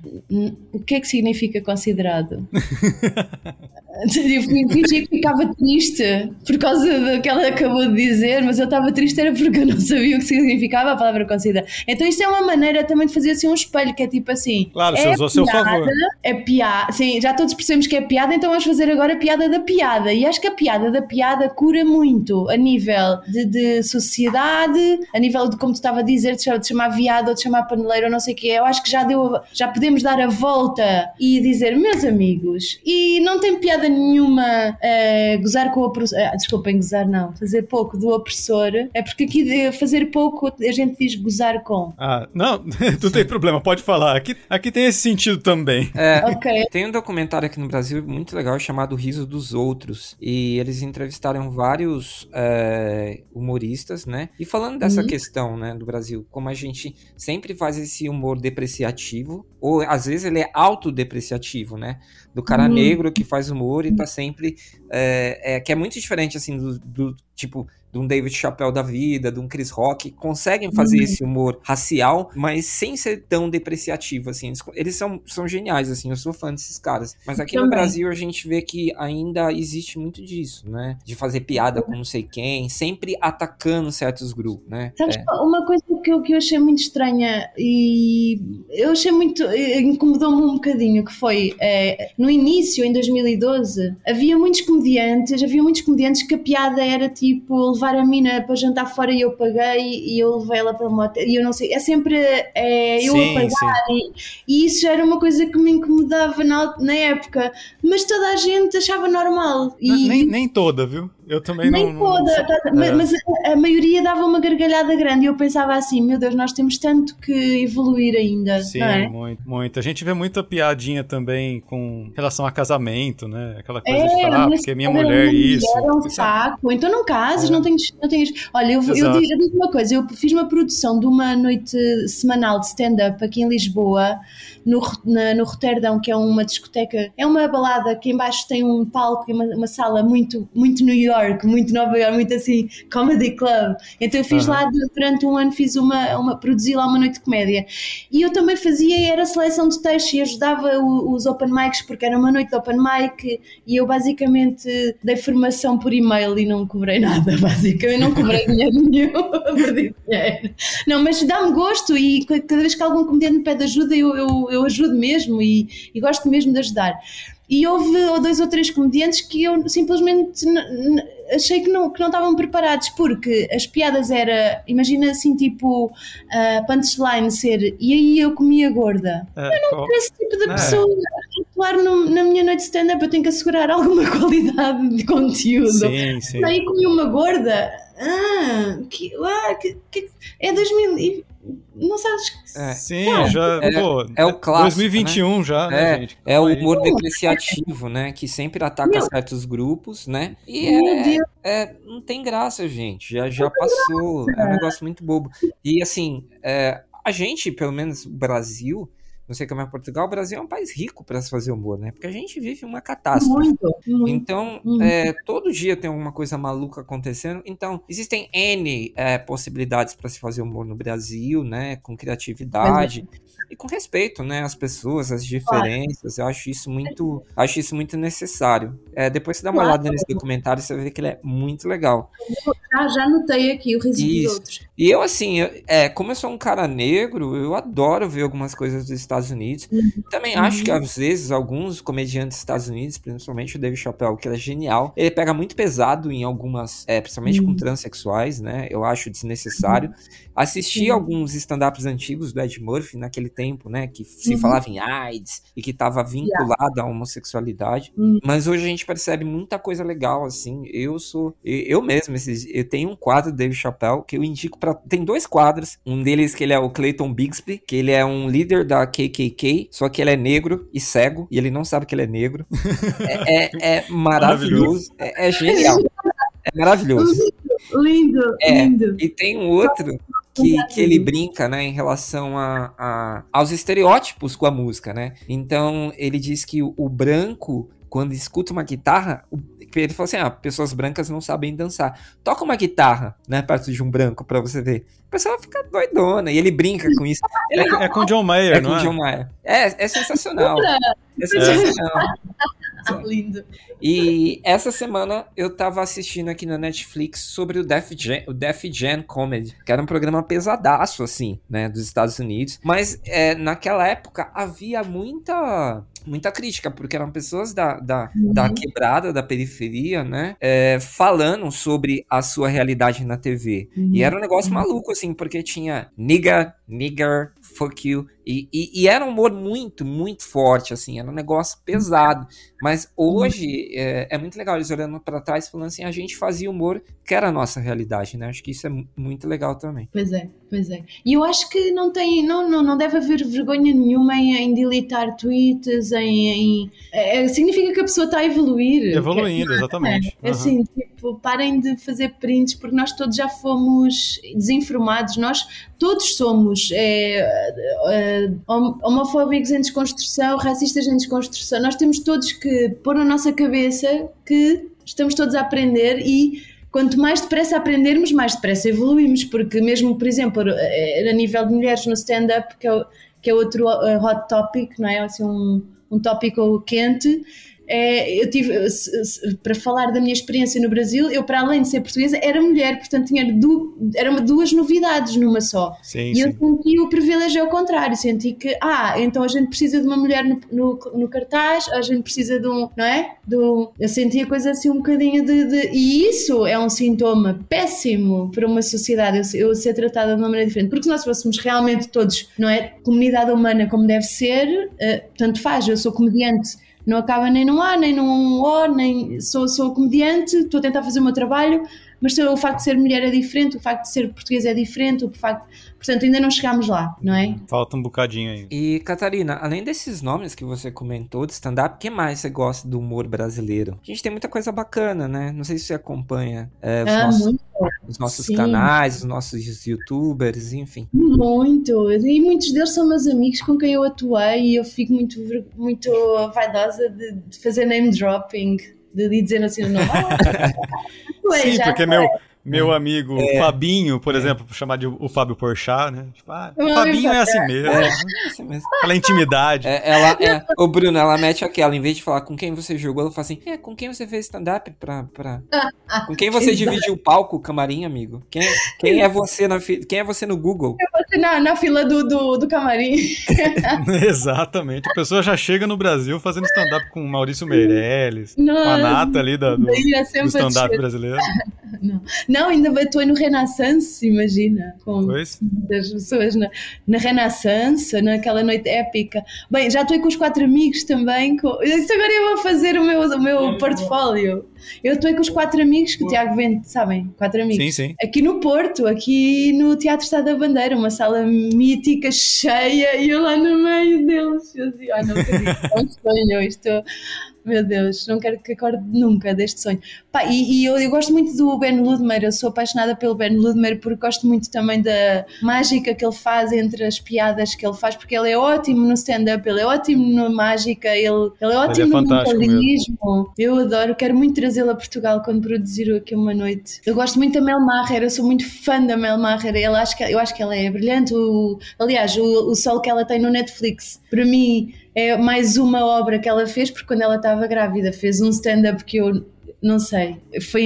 o que é que significa considerado? Eu fingi que ficava triste por causa do que ela acabou de dizer, mas eu estava triste era porque eu não sabia o que significava a palavra considerar. Então isto é uma maneira também de fazer assim um espelho, que é tipo assim. Claro, é usou a seu piada, favor. É piada, sim, já todos percebemos que é piada, então vamos fazer agora a piada da piada. E acho que a piada da piada cura muito a nível de, de sociedade, a nível de como tu estava a dizer, de chamar, viado ou de chamar paneleiro ou não sei o quê. Eu acho que já deu, já podemos dar a volta e dizer, meus amigos, e não tem piada nenhuma eh, gozar com o opressor. ah, desculpem, gozar não, fazer pouco do opressor. É porque aqui de fazer pouco a gente diz gozar com. Ah, não, não tem problema, pode falar. Aqui, aqui tem esse sentido também. É, Ok. Tem um documentário aqui no Brasil muito legal chamado Riso dos Outros. E eles entrevistaram vários é, humoristas, né? E falando dessa Uhum. questão, né, do Brasil, como a gente sempre faz esse humor depreciativo, ou às vezes ele é autodepreciativo, né? Do cara Uhum. negro que faz humor e tá sempre. É, é, que é muito diferente, assim, do, do tipo. De um David Chappelle da vida, de um Chris Rock, conseguem fazer Uhum. esse humor racial, mas sem ser tão depreciativo, assim. Eles, eles são, são geniais, assim, eu sou fã desses caras. Mas aqui no Também. Brasil a gente vê que ainda existe muito disso, né? De fazer piada com não sei quem, sempre atacando certos grupos, né? Sabes, É. uma coisa que eu, que eu achei muito estranha e eu achei muito. eh, incomodou-me um bocadinho, que foi eh, no início, em 2012, havia muitos comediantes, havia muitos comediantes que a piada era tipo levar a mina para jantar fora e eu paguei e eu levei ela para uma motel e eu não sei, é sempre eh, eu a sim, pagar sim. e isso era uma coisa que me incomodava na, na época, mas toda a gente achava normal. E, Nem, nem toda, viu? Eu também nem não. toda, não- tá- é. mas a, a maioria dava uma gargalhada grande e eu pensava assim, meu Deus, nós temos tanto que evoluir ainda, Sim, é? muito, muito. A gente vê muita piadinha também com relação a casamento, né? Aquela coisa É, de falar, ah, porque minha mulher uma isso. mulher, É um saco. Então não cases, É. não tens, não tens. Olha, eu, eu, eu digo uma coisa: eu fiz uma produção de uma noite semanal de stand-up aqui em Lisboa, no, na- no Roterdão, que é uma discoteca, é uma balada que embaixo tem um palco e uma, uma sala muito, muito New York, muito Nova York, muito assim, comedy club. Então eu fiz Aham. lá durante um ano, fiz uma, uma, produzi lá uma noite de comédia. E eu também fazia, era seleção de textos e ajudava o- os open mics, porque era uma noite de open mic e eu basicamente dei formação por e-mail e não cobrei nada, basicamente, não cobrei dinheiro nenhum, perdi dinheiro. Não, mas dá-me gosto e ca- cada vez que algum comediante me pede ajuda, eu, eu, eu ajudo mesmo e, e gosto mesmo de ajudar. E houve dois ou três comediantes que eu simplesmente achei que não, que não estavam preparados, porque as piadas era, imagina assim, tipo, a punchline ser e aí eu comia gorda. É, qual- Esse tipo de É. pessoa atuar no- na minha noite de stand-up, eu tenho que assegurar alguma qualidade de conteúdo. Sim, sim. Aí comi uma gorda. Ah, que, ah, que, que- é 2000 e não sabes É. Sim, Cara, já. é- pô, é o clássico, 2021 já, né, É, gente? É o Calma aí. humor depreciativo, né? Que sempre ataca Meu. certos grupos, né? E é, é- não tem graça, gente. Já, já passou. É um negócio muito bobo. E assim, é, a gente, pelo menos o Brasil, não sei como é Portugal, o Brasil é um país rico para se fazer humor, né? Porque a gente vive uma catástrofe. Muito, muito. Então, Uhum. é, todo dia tem alguma coisa maluca acontecendo. Então, existem N é, possibilidades para se fazer humor no Brasil, né? Com criatividade e com respeito, né? Às pessoas, às diferenças. Eu acho isso muito, acho isso muito necessário. É, depois você dá uma Claro. olhada nesse documentário, você vai ver que ele é muito legal. Já, já notei aqui o dos Isso. outros. E eu, assim, eu- é, como eu sou um cara negro, eu adoro ver algumas coisas dos Estados Unidos. Também acho que, às vezes, alguns comediantes dos Estados Unidos, principalmente o Dave Chappelle, que é genial, ele pega muito pesado em algumas, é, principalmente com Uhum. transexuais, né? Eu acho desnecessário. Assisti Sim. alguns stand-ups antigos do Ed Murphy naquele tempo, né? Que se Uhum. falava em AIDS e que estava vinculado à homossexualidade. Uhum. Mas hoje a gente percebe muita coisa legal, assim. Eu sou. Eu, eu mesmo, esses, eu tenho um quadro do Dave Chappelle que eu indico para Tem dois quadros. Um deles que ele é o Clayton Bigsby, que ele é um líder da KKK, só que ele é negro e cego, e ele não sabe que ele é negro. é, é- é maravilhoso. É, é genial. É maravilhoso. Lindo, É, lindo. e tem um outro que, que ele brinca, né, em relação a, a- aos estereótipos com a música, né? Então, ele diz que o, o branco, quando escuta uma guitarra, ele fala assim, ah, pessoas brancas não sabem dançar. Toca uma guitarra, né, perto de um branco pra você ver. A pessoa fica doidona, e ele brinca com isso. Ele É, é com John Mayer, é não com é? John Mayer. É, é sensacional. É sensacional. Lindo. E essa semana eu tava assistindo aqui na Netflix sobre o Def Jam, o Def Jam Comedy, que era um programa pesadaço, assim, né, dos Estados Unidos. Mas é, naquela época havia muita muita crítica, porque eram pessoas da, da, da quebrada, da periferia, né, é, falando sobre a sua realidade na TV. E era um negócio maluco, assim, porque tinha nigga, nigger, fuck you, e, e, e era um humor muito, muito forte, assim, era um negócio pesado. Mas hoje é, é muito legal eles olhando pra trás falando assim, a gente fazia humor que era a nossa realidade, né? Acho que isso é mu- muito legal também. Pois é, pois é. E eu acho que não tem, não, não, não deve haver vergonha nenhuma em, em deletar tweets, em, em- é, significa que a pessoa está a evoluir. Evoluindo, exatamente. É, assim, tipo, parem de fazer prints porque nós todos já fomos desinformados, nós todos somos é, é, homofóbicos em desconstrução, racistas em desconstrução, nós temos todos que pôr na nossa cabeça que estamos todos a aprender e quanto mais depressa aprendermos, mais depressa evoluímos, porque mesmo, por exemplo, eh, a nível de mulheres no stand-up, que, é que é outro eh, hot topic, não é? Assim, um, um tópico quente, eu tive, se- para falar da minha experiência no Brasil, eu para além de ser portuguesa, era mulher, portanto tinha du, eram duas novidades numa só. Sim, E eu sim. senti o privilégio ao contrário, senti que, ah, então a gente precisa de uma mulher no, no, no cartaz, a gente precisa de um, não é? Um- eu senti a coisa assim um bocadinho de, de- E isso é um sintoma péssimo para uma sociedade, eu, eu ser tratada de uma maneira diferente. Porque se nós fôssemos realmente todos, não é? Comunidade humana como deve ser, eh, tanto faz, eu sou comediante. Não acaba nem num A, nem num O, nem sou, sou comediante, estou a tentar fazer o meu trabalho, mas o facto de ser mulher é diferente, o facto de ser português é diferente, o facto, portanto ainda não chegámos lá, não é? Falta um bocadinho aí. E, Catarina, além desses nomes que você comentou de stand-up, o que mais você gosta do humor brasileiro? A gente tem muita coisa bacana, né? Não sei se você acompanha é, os, Ah, nossos, os nossos sim. canais, os nossos youtubers, enfim. muito, e muitos deles são meus amigos com quem eu atuei e eu fico muito, muito vaidosa de, de fazer name dropping, de, dizer assim o nome. Ah, tu és, Sim, porque meu. Meu amigo É. Fabinho, por exemplo, chamar de o Fábio Porchat, né? Tipo, ah, o Fabinho é assim mesmo. É, assim mesmo. Aquela intimidade. É, ela, é, ô Bruno, ela mete aquela, em vez de falar com quem você jogou, ela fala assim, é, com quem você fez stand-up pra, pra... Com quem você dividiu o palco, camarim, amigo? Quem, quem é você na fi- quem é você no Google? Você na, na fila do, do, do camarim. Exatamente. A pessoa já chega no Brasil fazendo stand-up com o Maurício Meirelles, com a Não, nata ali da- do, é do stand-up brasileiro. Não, ainda estou no Renaissance, imagina, com Pois. das pessoas na, na Renaissance, naquela noite épica. Bem, já estou aí com os quatro amigos também. Com... Isso agora eu vou fazer o meu, o meu portfólio. Eu estou aí com os quatro amigos que o Tiago vende, sabem? Quatro amigos. Sim, sim. Aqui no Porto, aqui no Teatro Estado da Bandeira, uma sala mítica, cheia, e eu lá no meio deles. Eu dizia, ai não acredito, é um sonho, isto. Meu Deus, não quero que acorde nunca deste sonho. Pá, e, e eu, eu gosto muito do Ben Ludmer, eu sou apaixonada pelo Ben Ludmer porque gosto muito também da mágica que ele faz entre as piadas que ele faz, porque ele é ótimo no stand-up, ele é ótimo na mágica, ele, ele é ótimo no fantástico mentalismo. Eu adoro, quero muito trazê-lo a Portugal quando produzir aqui uma noite. Eu gosto muito da Mel Maher, eu sou muito fã da Mel Maher, ele, acho que, eu acho que ela é brilhante. O, aliás, o, o sol que ela tem no Netflix, para mim, é mais uma obra que ela fez, porque quando ela estava grávida fez um stand-up que eu não sei, foi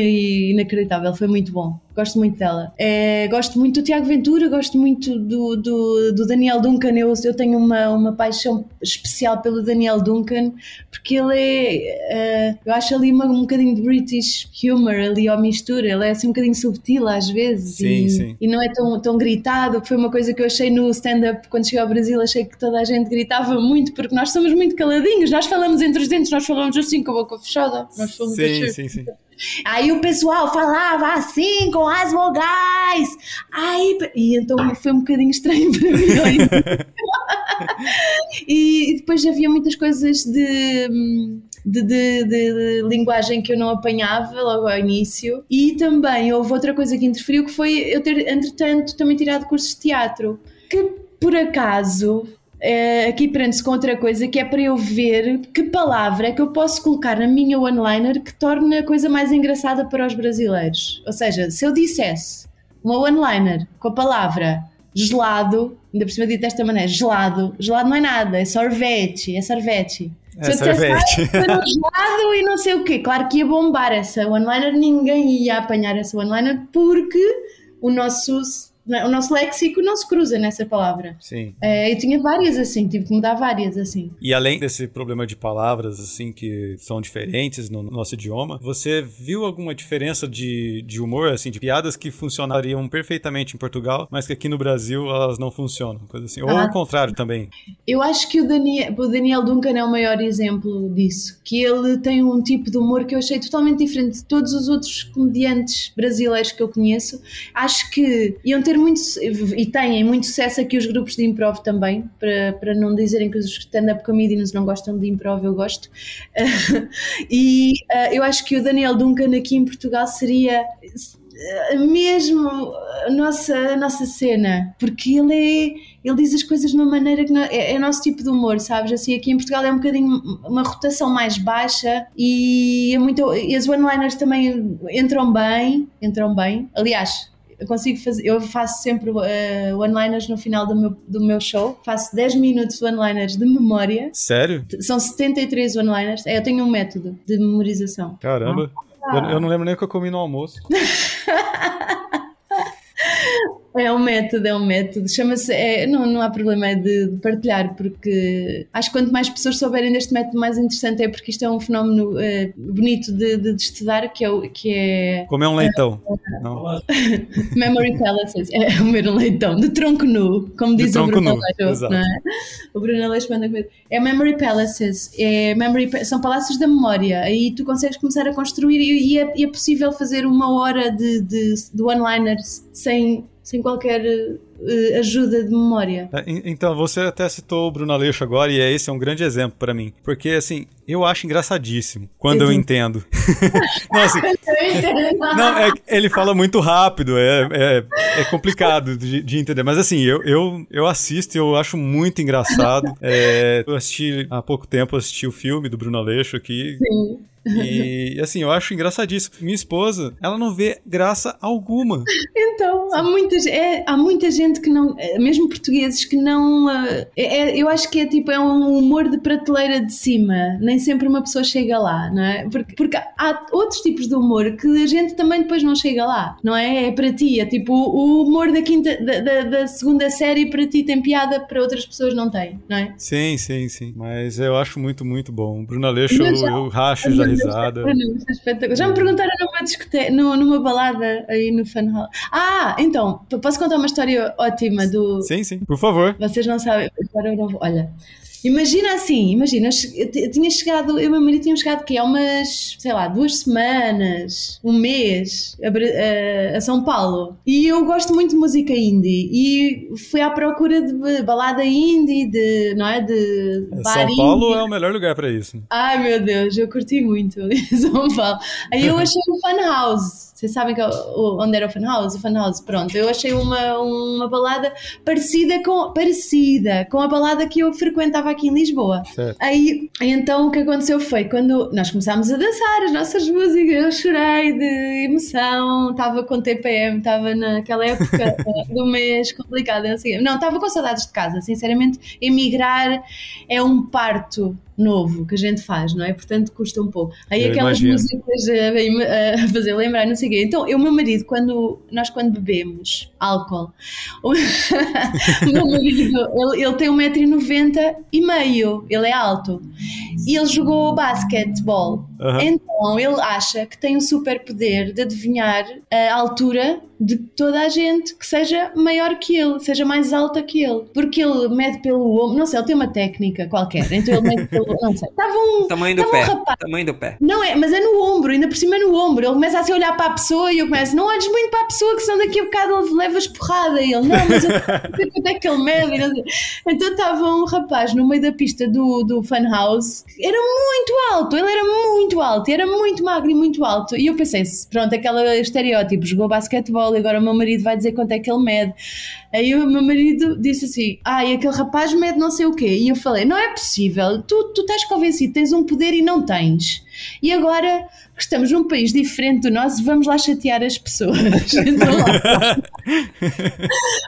inacreditável, foi muito bom. Gosto muito dela. É, gosto muito do Tiago Ventura, gosto muito do, do, do Daniel Duncan. Eu, eu tenho uma, uma paixão especial pelo Daniel Duncan, porque ele é. Uh, eu acho ali uma, um bocadinho de British humor ali à mistura. Ele é assim um bocadinho subtil às vezes Sim, e, sim. e não é tão, tão gritado. que Foi uma coisa que eu achei no stand-up quando cheguei ao Brasil. Achei que toda a gente gritava muito, porque nós somos muito caladinhos. Nós falamos entre os dentes, nós falamos assim com a boca fechada. Nós falamos Sim, assim. sim, sim. Aí o pessoal falava assim, com as vogais. Aí, e então foi um bocadinho estranho para mim. e depois havia muitas coisas de, de, de, de, linguagem que eu não apanhava logo ao início. E também houve outra coisa que interferiu, que foi eu ter, entretanto, também tirado cursos de teatro. Que por acaso Uh, aqui prende-se com outra coisa que é para eu ver que palavra é que eu posso colocar na minha one-liner que torne a coisa mais engraçada para os brasileiros. Ou seja, se eu dissesse uma one-liner com a palavra gelado, ainda por cima dito desta maneira, gelado, gelado não é nada, é sorvete, é sorvete. É se eu dissesse, sorvete. "Ah, um gelado e não sei o quê, claro que ia bombar essa one-liner, ninguém ia apanhar essa one-liner porque o nosso, o nosso léxico não se cruza nessa palavra. Sim. É, eu tinha várias assim, tive que mudar várias assim. E além desse problema de palavras, assim, que são diferentes no nosso idioma, você viu alguma diferença de, de humor, assim, de piadas que funcionariam perfeitamente em Portugal, mas que aqui no Brasil elas não funcionam? Coisa assim. Ou Ah. ao contrário também. Eu acho que o Daniel, o Daniel Duncan é o maior exemplo disso. Que ele tem um tipo de humor que eu achei totalmente diferente de todos os outros comediantes brasileiros que eu conheço. Acho que iam ter muito, e têm muito sucesso aqui os grupos de improv também, para, para não dizerem que os stand-up comedians não gostam de improv, eu gosto. e ah, eu acho que o Daniel Duncan aqui em Portugal seria ah, mesmo a nossa, a nossa cena, porque ele é ele diz as coisas de uma maneira que não- é, é o nosso tipo de humor, sabes? Assim, aqui em Portugal é um bocadinho uma rotação mais baixa e, é muito, e as one-liners também entram bem, entram bem. Aliás, eu consigo fazer, eu faço sempre uh, one-liners no final do meu, do meu show, faço 10 minutos de one-liners de memória. Sério? São 73 one-liners. É, eu tenho um método de memorização. Caramba. Ah. Eu, eu não lembro nem o que eu comi no almoço. É um método, é um método. Chama-se. é, não, não há problema de, de partilhar, porque acho que quanto mais pessoas souberem deste método, mais interessante é, porque isto é um fenómeno eh, bonito de, de, de estudar, que é, que é Comer um leitão. Não. Memory Palaces. É comer um leitão, de tronco nu, como De diz o Bruno Aleixo. é? O Bruno Aleixo manda comer. É Memory Palaces, é memory, são palácios da memória. Aí tu consegues começar a construir e, e é, e é possível fazer uma hora de, de, de one-liners sem, sem qualquer eh, ajuda de memória. En- Então, você até citou o Bruno Aleixo agora, e é esse é um grande exemplo pra mim. Porque, assim, eu acho engraçadíssimo quando eu Uhum. entendo. não, assim, não, é, ele fala muito rápido, é, é, é complicado de, de entender. Mas assim, eu, eu, eu assisto e eu acho muito engraçado. É, eu assisti há pouco tempo, eu assisti o filme do Bruno Aleixo aqui. Sim. E assim, eu acho engraçadíssimo. Minha esposa, ela não vê graça alguma. Então, há muita, é, há muita gente que não, eh, mesmo portugueses, que não. eh, é- é- eu acho que é tipo, é um humor de prateleira de cima. Nem sempre uma pessoa chega lá, não é? Porque, porque há outros tipos de humor que a gente também depois não chega lá, não é? É para ti, é tipo o humor da, quinta, da, da- da segunda série para ti tem piada, para outras pessoas não tem, não é? Sim, sim, sim. Mas eu acho muito, muito bom. Bruno Aleixo, já- eu racho risada. É. Já me perguntaram numa discoteca, nu- numa balada aí no Fun Hall. Ah, então, posso contar uma história ótima do. Sim, sim, por favor. Vocês não sabem, agora eu não vou. Olha, Imagina assim, imagina, eu tinha chegado, eu e o meu marido tínhamos chegado que há umas, sei lá, duas semanas, um mês a, a- a São Paulo. E eu gosto muito de música indie e fui à procura de ba- balada indie, de, não é, de bar São Paulo indie. é o melhor lugar pra isso. Ai meu Deus, eu curti muito São Paulo. Aí eu achei o Fun House. Vocês sabem que, é onde era o Fun House? O Fun House, pronto. Eu achei uma, uma balada parecida com, parecida com a balada que eu frequentava aqui em Lisboa. Certo. Aí, então o que aconteceu foi quando nós começámos a dançar as nossas músicas, eu chorei de emoção, estava com TPM, estava naquela época do mês complicada, sei. Não, estava com saudades de casa, sinceramente, emigrar é um parto novo que a gente faz, não é? Portanto, custa um pouco. Aí Eu aquelas imagino. músicas a, a fazer lembrar, não sei o quê. Então, eu, o meu marido, quando nós quando bebemos álcool, o, meu marido, ele, ele tem 1,90m e meio, ele é alto. E ele jogou basquetebol. Aham. Então, ele acha que tem o superpoder de adivinhar a altura de toda a gente que seja maior que ele, seja mais alta que ele. Porque ele mede pelo ombro, não sei, ele tem uma técnica qualquer. Então ele mede pelo. Não sei. Estava um. Tamanho do pé. um rapaz. Tamanho do pé. Não é, mas é no ombro, ainda por cima é no ombro. Ele começa assim a olhar para a pessoa e eu começo, não olhes muito para a pessoa, que senão daqui a bocado ele levas porrada. E ele, não, mas eu não sei quanto é que ele mede. Então estava um rapaz no meio da pista do, do Funhouse, que era muito alto, ele era muito alto, era muito magro e muito alto. E eu pensei, pronto, aquele estereótipo, jogou basquetebol e agora o meu marido vai dizer quanto é que ele mede. Aí o meu marido disse assim: Ah, e aquele rapaz mede não sei o quê. E eu falei: Não é possível, tu, tu estás convencido, tens um poder e não tens. E agora estamos num país diferente do nosso, vamos lá chatear as pessoas. Então, lá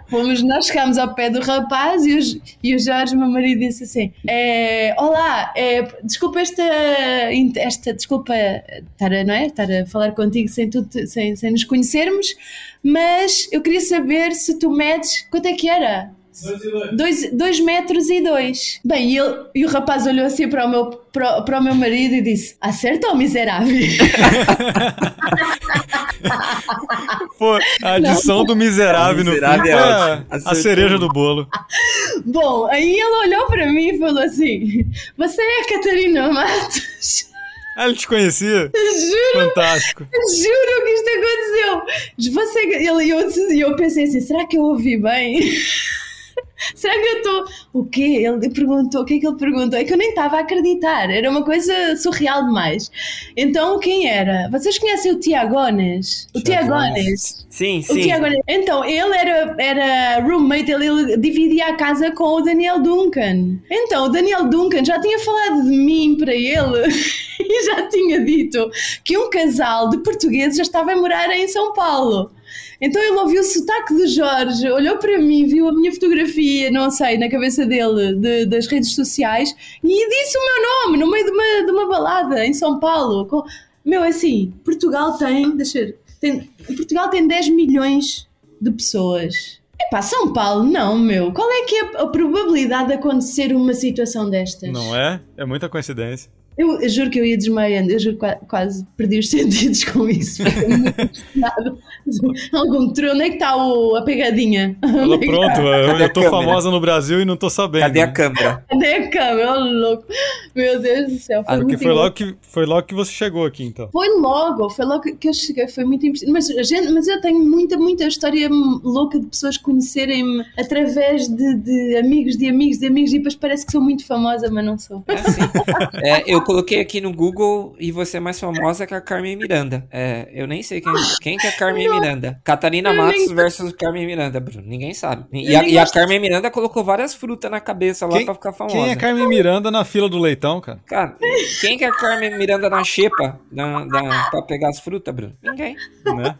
Fomos, nós chegámos ao pé do rapaz e o, e o Jorge, meu marido, disse assim: é, Olá, é, desculpa esta, esta desculpa estar a, não é? estar a falar contigo sem, tu, sem, sem nos conhecermos, mas eu queria saber se tu medes quanto é que era? Dois, dois metros e dois. Bem, e, ele, e o rapaz olhou assim para o meu, para, o- para o meu marido e disse: Acertou, miserável. Foi a adição do miserável no fim Miserável é a, a cereja do bolo. Bom, aí ele olhou para mim e falou assim: Você é a Catarina Matos? Ah, ele te conhecia? Juro, Fantástico. juro que isto aconteceu. Você, ele, eu, e eu pensei assim: será que eu ouvi bem? Será que eu estou. O quê? Ele perguntou. O que é que ele perguntou? É que eu nem estava a acreditar. Era uma coisa surreal demais. Então, quem era? Vocês conhecem o Tiagones? O Tiagones. Sim, O sim. Tiago, então, ele era, era roommate, ele, ele dividia a casa com o Daniel Duncan. Então, o Daniel Duncan já tinha falado de mim para ele e já tinha dito que um casal de portugueses já estava a morar em São Paulo. Então ele ouviu o sotaque do Jorge, olhou para mim, viu a minha fotografia, não sei, na cabeça dele, de- das redes sociais, e disse o meu nome no meio de uma, de uma balada em São Paulo. Com- Meu, é assim, Portugal tem, deixa eu tem, Portugal tem 10 milhões de pessoas. Epá, São Paulo, não, meu. Qual é que é a probabilidade de acontecer uma situação destas? Não é? É muita coincidência. Eu, eu juro que eu ia desmaiando, eu juro que qua- quase perdi os sentidos com isso. Algum tru, onde é que está a pegadinha? É que pronto, tá? eu, câmera? famosa no Brasil e não tô sabendo. Cadê a câmera? Cadê a câmera? Ô, louco. Meu Deus do céu. Foi Porque muito foi logo, que, foi logo que você chegou aqui, então. Foi logo, foi logo que eu cheguei, foi muito impressionante. Mas, a gente, mas eu tenho muita, muita história louca de pessoas conhecerem-me através de, de amigos, de amigos, de amigos, e depois parece que sou muito famosa, mas não sou. É assim. É, eu coloquei aqui no Google e você é mais famosa que a Carmen Miranda. É, eu nem sei quem, quem que é Carmen Miranda. Catarina Eu Matos nem- versus Carmen Miranda, Bruno. Ninguém sabe. E a, e a Carmen Miranda colocou várias frutas na cabeça lá Quem- pra ficar famosa. Quem é Carmen Miranda na fila do leitão, cara? Cara, quem que é a Carmen Miranda na xepa da, da, pra pegar as frutas, Bruno? Ninguém. Né?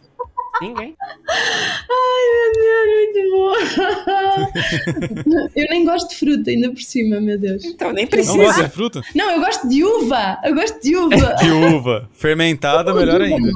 Ninguém. Ai, meu Deus, muito bom. eu nem gosto de fruta, ainda por cima, meu Deus. Então, nem Não precisa. gosta de fruta? Não, eu gosto de uva, eu gosto de uva. De uva. Fermentada, melhor ainda.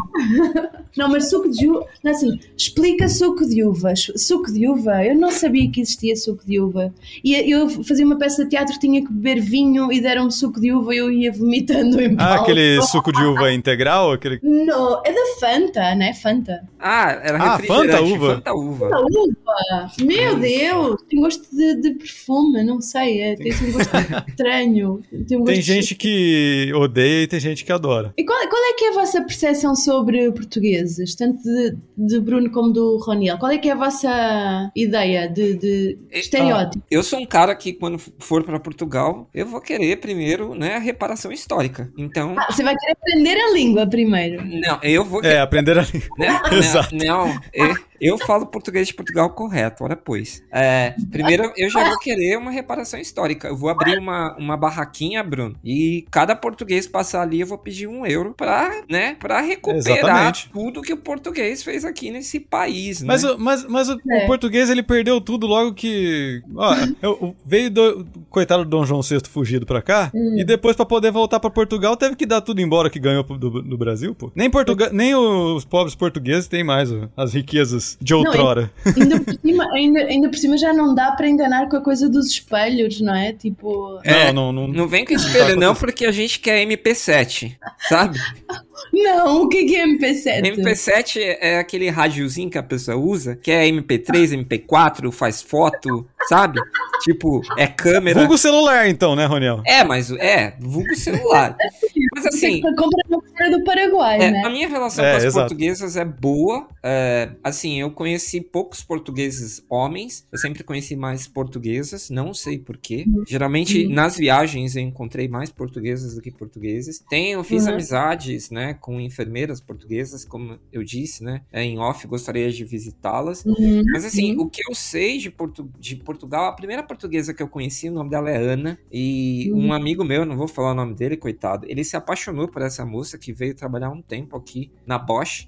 Não, mas suco de uva. Não, assim, explica suco de uva. Suco de uva. Eu não sabia que existia suco de uva. E eu fazia uma peça de teatro, tinha que beber vinho e deram-me suco de uva e eu ia vomitando em Ah, palco. aquele suco de uva integral? Aquele... Não, é da Fanta, né? Fanta. Ah, era Ah. Fanta uva? Fanta uva. Da uva. Meu Deus! Tem gosto de, de perfume, não sei. É, tem assim um gosto estranho. Tem, um Tem gosto gente que odeia e tem gente que adora. E qual, qual é que é a vossa percepção sobre portugueses, tanto de, de Bruno como do Roniel? Qual é que é a vossa ideia de, de estereótipo? Eu sou um cara que, quando for para Portugal, eu vou querer primeiro, né, a reparação histórica. Então. Ah, você vai querer aprender a língua primeiro. Não, eu vou. É, aprender a Né? Exato. Não, não, eu, falo português de Portugal correto, ora pois. É, primeiro, eu já vou querer uma reparação histórica. Eu vou abrir uma, uma barraquinha, Bruno, e cada português passar ali, eu vou pedir um euro pra, né, pra recuperar Exatamente. tudo que o português fez aqui nesse país, né? Mas, o- mas, mas o, É. o português ele perdeu tudo logo que. Ó, eu- eu- veio do coitado do Dom João VI fugido pra cá Hum. e depois pra poder voltar pra Portugal teve que dar tudo embora que ganhou do, do Brasil, pô. Nem, Portuga nem os pobres portugueses têm mais ó, as riquezas de outrora. Ainda por, cima, ainda, ainda por cima já não dá para enganar com a coisa dos espelhos, não é? Tipo. É, não, não, não. Não vem com espelho, não, porque a gente quer MP7, sabe? Não, o que que é MP7? MP7 é aquele rádiozinho que a pessoa usa, que é MP3, MP4, faz foto, sabe? Tipo, é câmera. Vulgo celular, então, né, Roniel? É, mas é, vulgo celular. Mas assim, compra do Paraguai, é, né? a minha relação É, com as exato. portuguesas é boa. é, assim, eu conheci poucos portugueses homens. Eu sempre conheci mais portuguesas, não sei porquê. Geralmente, nas viagens, eu encontrei mais portuguesas do que portugueses. Tenho, fiz Uhum. amizades, né, com enfermeiras portuguesas, como eu disse, né? é, Em off, gostaria de visitá-las. Uhum. Mas assim, o que eu sei de, Portu- de Portugal, a primeira portuguesa que eu conheci, o nome dela é Ana. E Uhum. um amigo meu, não vou falar o nome dele, coitado, ele se apaixonou por essa moça que veio trabalhar um tempo aqui na Bosch.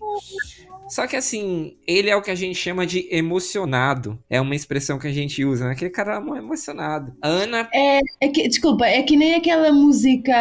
Só que assim, ele é o que a gente chama de emocionado. É uma expressão que a gente usa, né? Aquele cara é emocionado. Ana. É que, desculpa, é que nem aquela música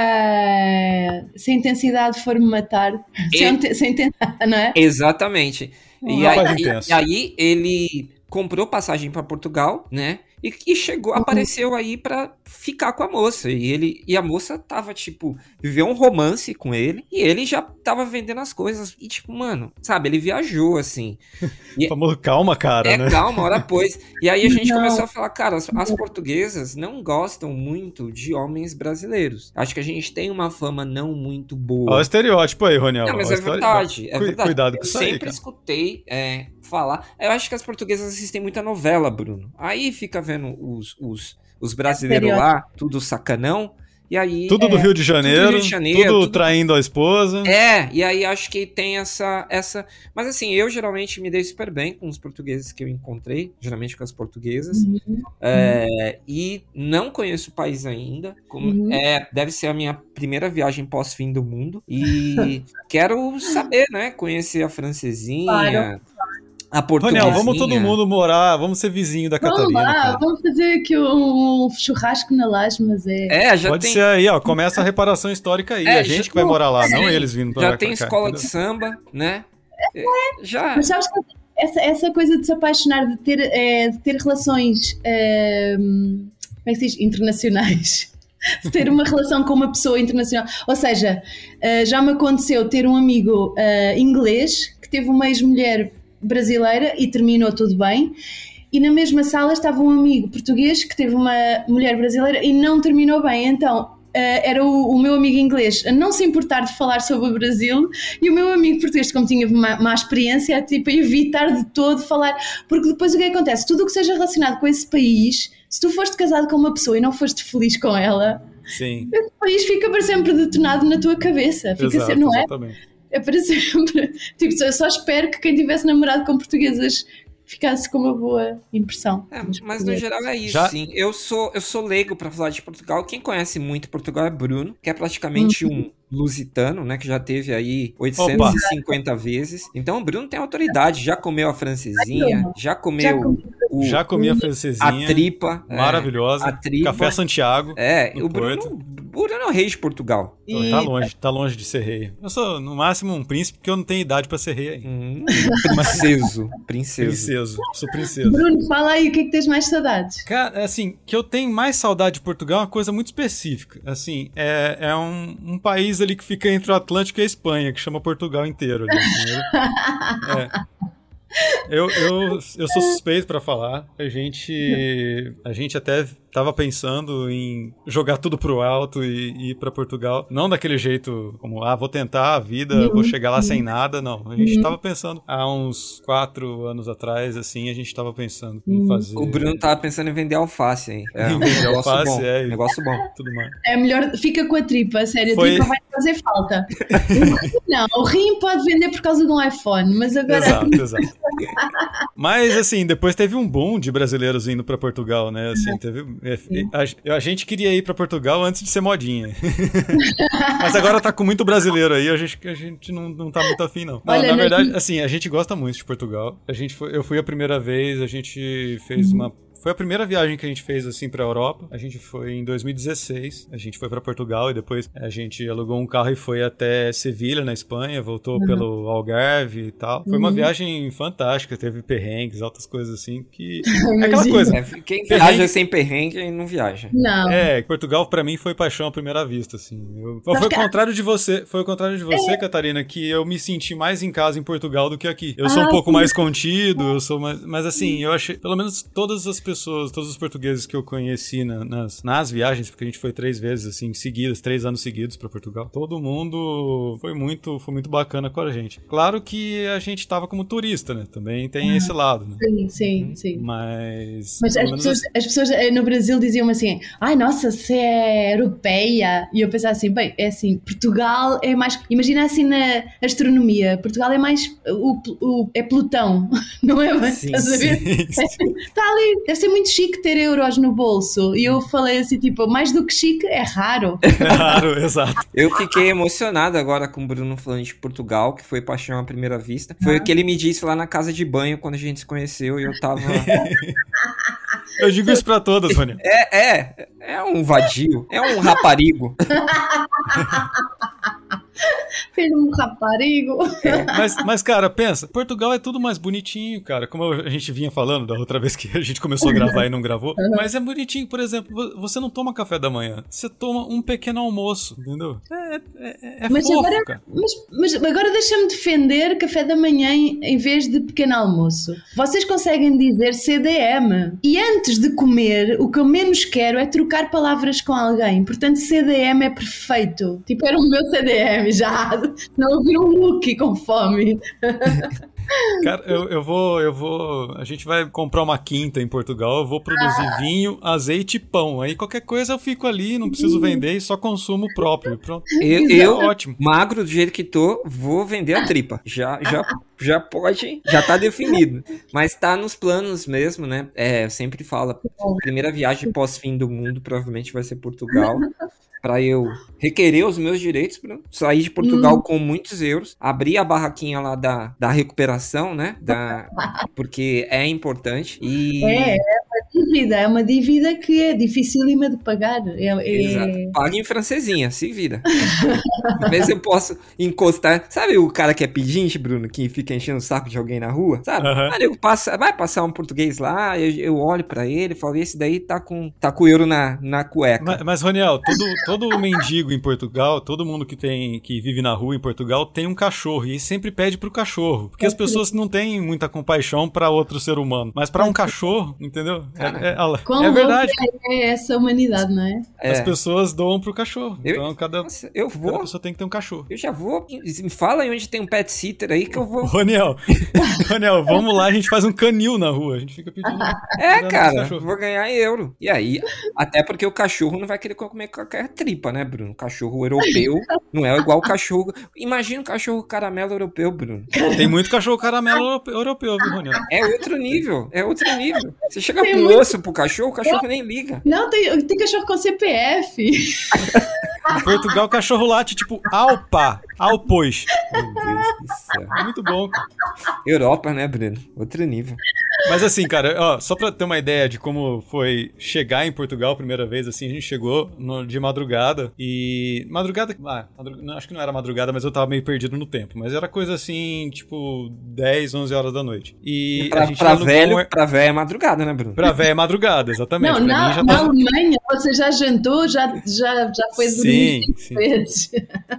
Se a intensidade for-me matar. Se, É. não é? Exatamente. E aí, e aí ele comprou passagem para Portugal, né? E, e chegou, apareceu aí pra ficar com a moça. E ele e a moça tava tipo viveu um romance com ele e ele já tava vendendo as coisas e tipo, mano, sabe, ele viajou assim. O famoso calma, cara, É, né? calma, hora pois. E aí a gente Não. começou a falar, cara, as, as portuguesas não gostam muito de homens brasileiros. Acho que a gente tem uma fama não muito boa. Olha o estereótipo aí, Roniel. Não, mas é verdade, é verdade. Cuidado com eu isso aí, sempre cara. escutei é, falar. Eu acho que as portuguesas assistem muita novela, Bruno. Aí fica vendo os, os, os brasileiros lá, tudo sacanão. E aí. Tudo do Rio de Janeiro, Rio de Janeiro, tudo tudo- traindo a esposa. É, e aí acho que tem essa, essa. Mas assim, eu geralmente me dei super bem com os portugueses que eu encontrei, geralmente com as portuguesas. Uhum. É, e não conheço o país ainda. Como, Uhum. é, deve ser a minha primeira viagem pós-fim do mundo. E quero saber, né? Conhecer a francesinha, Claro. A portuguesinha. Roniel, vamos todo mundo morar, vamos ser vizinho da Vamos Catarina. lá, cara. vamos fazer aqui um, churrasco na laje, mas é. É, já Pode tem, ser aí, ó. Começa a reparação histórica aí. É, a gente já- que vai morar lá, não eles vindo pra já tem pra cá, escola de entendeu? samba, né? É, Já. Mas sabes que essa, essa coisa de se apaixonar, de ter, eh, de ter relações ehm, como é que se diz? internacionais. De ter uma relação com uma pessoa internacional. Ou seja, eh, já me aconteceu ter um amigo eh, inglês que teve uma ex-mulher brasileira e terminou tudo bem. E na mesma sala estava um amigo português que teve uma mulher brasileira e não terminou bem. Então eh, era o, o meu amigo inglês a não se importar de falar sobre o Brasil e o meu amigo português, como tinha má, má experiência, tipo, a evitar de todo falar. Porque depois o que é que acontece? Tudo o que seja relacionado com esse país, se tu foste casado com uma pessoa e não foste feliz com ela, Sim. esse país fica para sempre detonado na tua cabeça. Fica Exato, não é? exatamente. É para sempre. Tipo, só, só espero que quem tivesse namorado com portuguesas ficasse com uma boa impressão. É, mas no geral é isso, Já- sim. Eu sou, eu sou leigo pra falar de Portugal. Quem conhece muito Portugal é Bruno, que é praticamente um lusitano, né? Que já teve aí 850 vezes. Então o Bruno tem autoridade. Já comeu a francesinha, já comeu Já comi- o, Já comi a a francesinha. tripa. é, Maravilhosa. a tripa. Café Santiago. É, o Bruno, Porto. o Bruno é o rei de Portugal. Então, Tá longe, tá longe de ser rei. Eu sou, no máximo, um príncipe, porque eu não tenho idade pra ser rei ainda. Hum, princeso, princeso. Princeso. Sou princesa. Bruno, fala aí o que é que tens mais saudades. Cara, assim, que eu tenho mais saudade de Portugal é uma coisa muito específica. Assim, é, é um, um país ali que fica entre o Atlântico e a Espanha, que chama Portugal inteiro. Ali, é. Eu, eu, eu sou suspeito pra falar. A gente, a gente até tava pensando em jogar tudo pro alto e, e ir pra Portugal. Não daquele jeito como, ah, vou tentar a vida, vou chegar lá sem nada. Não. A gente tava pensando há uns quatro anos atrás, assim, a gente tava pensando em fazer. O Bruno tava pensando em vender alface, hein? É, Em um vender negócio alface, bom. é. Negócio bom. Tudo mais. É melhor, fica com a tripa, sério, Foi- a tripa vai fazer falta. Não, o rim pode vender por causa de um iPhone, mas agora. Exato, exato. Mas assim, depois teve um boom de brasileiros indo pra Portugal, né? Assim, teve é, a, a gente queria ir pra Portugal antes de ser modinha. Mas agora tá com muito brasileiro aí, a gente, a gente não, não tá muito afim não. Não, Olha, na né, verdade, que- assim, a gente gosta muito de Portugal. A gente foi, eu fui a primeira vez, a gente fez Uhum. uma foi a primeira viagem que a gente fez assim pra Europa. A gente foi em 2016. A gente foi pra Portugal e depois a gente alugou um carro e foi até Sevilha, na Espanha, voltou Uhum. pelo Algarve e tal. Foi uma viagem fantástica, teve perrengues, altas coisas assim que é aquela coisa. É, quem viaja sem perrengue não viaja. Não. É, Portugal pra mim foi paixão à primeira vista, assim. Eu- foi o contrário de você, foi o contrário de você, Catarina, que eu me senti mais em casa em Portugal do que aqui. Eu sou um Ah, pouco sim. mais contido, eu sou mais, mas assim, eu achei, pelo menos todas as pessoas, todos os portugueses que eu conheci na- nas, nas viagens, porque a gente foi três vezes assim seguidas, três anos seguidos pra Portugal. Todo mundo foi muito, foi muito bacana com a gente. Claro que a gente tava como turista, né? Também tem esse lado, né? Sim, sim, sim. Mas, Mas as pessoas, assim- as pessoas no Brasil diziam assim: ai nossa, você é europeia. E eu pensava assim: bem, é assim, Portugal é mais. Imagina assim na astronomia: Portugal é mais. O, o- é Plutão, não é? Sim? Sim, sim. Está ali, deve ser muito chique ter euros no bolso. E eu falei assim: tipo, mais do que chique, é raro. Claro, exato. Eu fiquei emocionado agora com o Bruno falando de Portugal, que foi paixão à primeira vista. Foi o que ele me disse lá na casa de banho quando a gente se conheceu e eu tava. Eu digo isso pra todas, Rony. É, é, é um vadio, é um raparigo. Fez um raparigo. Mas, mas, cara, pensa, Portugal é tudo mais bonitinho, cara. Como a gente vinha falando da outra vez que a gente começou a gravar e não gravou. Mas é bonitinho, por exemplo, vo- você não toma café da manhã, você toma um pequeno almoço, entendeu? É, é, é Mas fofo, agora-. Mas, mas agora deixa-me defender café da manhã em em vez de pequeno almoço. Vocês conseguem dizer CDM. E antes de comer, o que eu menos quero é trocar palavras com alguém. Portanto, CDM é perfeito. Tipo, era o meu CDM já. Não ouvir um look com fome. Cara, eu, eu vou, eu vou. A gente vai comprar uma quinta em Portugal, eu vou produzir vinho, azeite e pão. Aí qualquer coisa eu fico ali, não preciso vender e só consumo próprio. Pronto. Eu, É eu, ótimo. magro do jeito que tô, vou vender a tripa. Já, já, já pode, já tá definido. Mas tá nos planos mesmo, né? É, eu sempre falo, a primeira viagem pós-fim do mundo provavelmente vai ser Portugal. Pra eu requerer os meus direitos, pra sair de Portugal com muitos euros, abrir a barraquinha lá da, da recuperação, né? Da, porque é importante. E. É, é dívida. É uma dívida que é dificílima de pagar. É, é-. Paga em francesinha, se vira. Vê se eu posso encostar. Sabe o cara que é pedinte, Bruno, que fica enchendo o saco de alguém na rua? Sabe? Aham. Aí nego passa, vai passar um português lá, eu, eu olho pra ele e falo, esse daí tá com, tá com o euro na, na cueca. Mas, mas Roniel, todo, todo mendigo em Portugal, todo mundo que tem que vive na rua em Portugal tem um cachorro e sempre pede pro cachorro, porque as pessoas não têm muita compaixão pra outro ser humano, mas pra um cachorro, entendeu? É, é- é- Quão é verdade. louco É essa humanidade, não é? É. As pessoas doam pro cachorro. Eu- Então cada, Nossa, eu cada vou. pessoa tem que ter um cachorro. Eu já vou. Me fala aí onde tem um pet sitter aí que eu vou. Roniel, Roniel, vamos lá, a gente faz um canil na rua, a gente fica pedindo. É, cara, vou ganhar euro. E aí, até porque o cachorro não vai querer comer qualquer tripa, né, Bruno? O cachorro europeu não é igual o cachorro. Imagina o cachorro caramelo europeu, Bruno. Tem muito cachorro caramelo europeu, viu, Roniel? É outro nível, é outro nível. Você chega Tem osso pro cachorro, o cachorro nem liga. Não, tem, tem cachorro com CPF. Em Portugal, o cachorro late tipo alpa, alpois. Meu Deus do céu. Muito bom, cara. Europa, né, Bruno? Outro nível. Mas assim, cara, ó, só pra ter uma ideia de como foi chegar em Portugal a primeira vez, assim, a gente chegou no- de madrugada e. Madrugada. Ah, não, acho que não era madrugada, mas eu tava meio perdido no tempo. Mas era coisa assim, tipo, 10, 11 horas da noite. E Pra, gente pra velho, um- pra velho é madrugada, né, Bruno? Pra véia é madrugada, exatamente. Não, pra na, mim já na tá. Alemanha você já jantou, já, já, já foi dormir Sim, sim.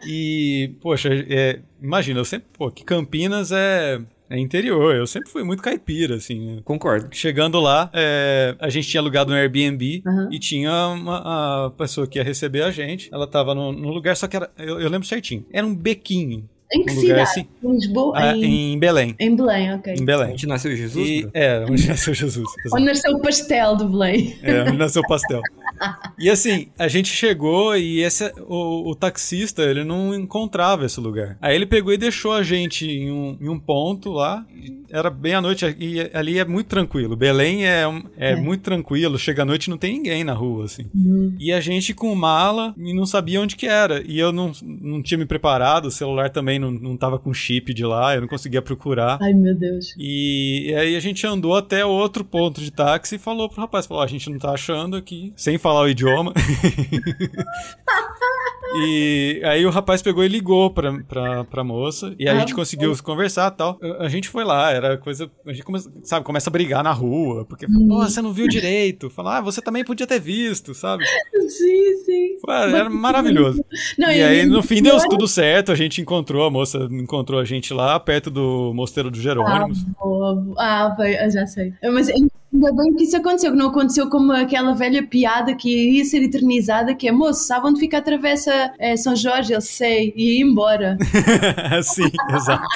E, poxa, é, imagina, eu sempre. Pô, que Campinas é. É interior. Eu sempre fui muito caipira, assim. né? Concordo. Chegando lá, é, a gente tinha alugado um Airbnb Aham. e tinha uma a pessoa que ia receber a gente. Ela tava no, no lugar, só que era. Eu, eu lembro certinho. Era um bequinho. Em que Um cidade? assim. Em Lisboa? ah, em... em Belém. em Belém, ok. Em Belém. Onde nasceu Jesus? E, é, onde nasceu Jesus. Onde nasceu o pastel de Belém? É, onde nasceu o pastel. E assim, a gente chegou e esse, o, o taxista, ele não encontrava esse lugar. Aí ele pegou e deixou a gente em um, em um ponto lá. Era bem à noite e ali é muito tranquilo. Belém é, é, É. muito tranquilo. Chega à noite e não tem ninguém na rua, assim. Uhum. E a gente com mala e não sabia onde que era. E eu não, não tinha me preparado, o celular também não, não tava com chip de lá, eu não conseguia procurar. Ai, meu Deus. E, e aí a gente andou até outro ponto de táxi e falou pro rapaz, falou, "Ó, a gente não tá achando aqui, sem falar o idioma. e aí o rapaz pegou e ligou pra, pra, pra moça, e a Ah, gente conseguiu conversar e tal. A, a gente foi lá, era coisa, a gente come, sabe, começa a brigar na rua, porque, pô, você não viu direito. Falar, ah, você também podia ter visto, sabe? Sim, sim. Era maravilhoso. Não, E aí, no fim, deu tudo certo. A gente encontrou, a moça encontrou a gente lá, perto do Mosteiro do Jerônimos. Boa, boa. Ah, eu já sei. Mas ainda bem que isso aconteceu, que não aconteceu como aquela velha piada que iria ser eternizada, que é, moço, sabe onde fica a travessa eh, São Jorge? Ele sei, e ia embora. Sim, exato.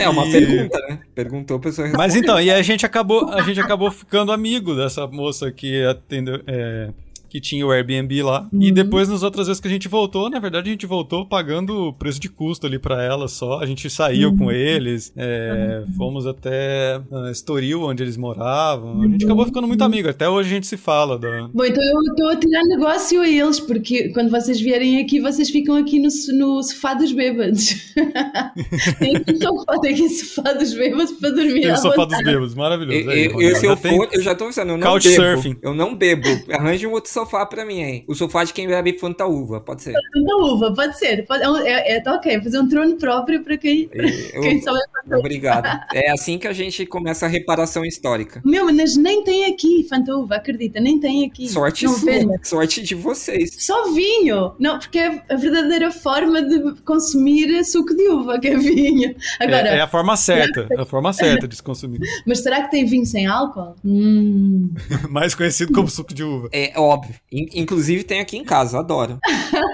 É uma E- pergunta, né? Perguntou, a pessoa respondeu. Mas então, e a gente acabou, a gente acabou ficando amigo dessa moça que atendeu, é, que tinha o Airbnb lá. E Uhum. depois, nas outras vezes que a gente voltou, na verdade, a gente voltou pagando o preço de custo ali pra ela só. A gente saiu Uhum. com eles, é, fomos até ah, Estoril, onde eles moravam. A gente acabou ficando muito amigo. Até hoje a gente se fala. Da... Bom, então eu estou a tirar negócio a eles, porque quando vocês vierem aqui, vocês ficam aqui no, so- no sofá dos bêbados. tem aqui sofá, tem aqui sofá dos bêbados para dormir. Tem o sofá dos bêbados, maravilhoso. Eu, Aí, eu, eu, eu já tem- for, eu já tô avisando, eu não Couchsurfing. bebo. Eu não bebo. Arranje um outro sofá pra mim aí. O sofá de quem bebe Fanta Uva, pode ser. Da uva, pode ser. Pode, é, é, é, tá ok, fazer um trono próprio para quem, Eu- quem só é Obrigado. É assim que a gente começa a reparação histórica. Meu, mas nem tem aqui Fanta Uva, acredita, nem tem aqui. Sorte não sua, vende. sorte de vocês. Só vinho! Não, porque é a verdadeira forma de consumir suco de uva, que é vinho. Agora, É, é a forma certa, é a forma certa de se consumir. mas será que tem vinho sem álcool? Hum. Mais conhecido como suco de uva. É óbvio. In- inclusive tem aqui em casa, adoro.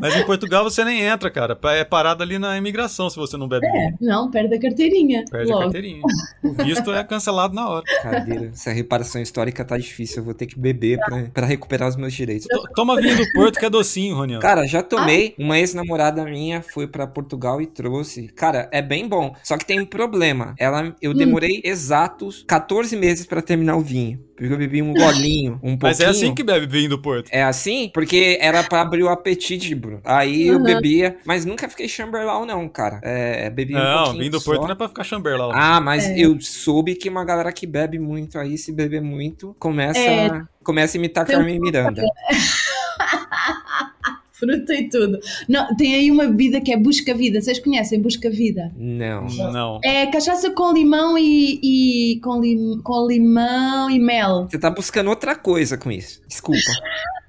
Mas em Portugal você nem entra, cara. É parado ali na imigração se você não bebe vinho. Não, perde a carteirinha. Perde a logo. carteirinha. O visto é cancelado na hora. Cadeira. Essa reparação histórica tá difícil. Eu vou ter que beber pra, pra recuperar os meus direitos. To- Toma vinho do Porto que é docinho, Roniel. Cara, já tomei. Uma ex-namorada minha foi pra Portugal e trouxe. Cara, é bem bom. Só que tem um problema. Ela, eu demorei exatos 14 meses pra terminar o vinho. Porque eu bebi um golinho, um pouquinho. Mas é assim que bebe vinho do Porto. É assim? Porque era pra abrir o apetite, bro. Aí eu Uhum. bebia, mas nunca fiquei chamberlain, não, cara. É, bebi um Não, pouquinho vinho do só. Porto não é pra ficar chamberlain. Ah, mas É. eu soube que uma galera que bebe muito aí, se beber muito, começa, É. começa a imitar Carmen Miranda. Fruta e tudo. Não, tem aí uma bebida que é Busca-Vida. Vocês conhecem Busca-Vida? Não. Não. É cachaça com limão e, e- com, lim, com limão e mel. Você tá buscando outra coisa com isso. Desculpa.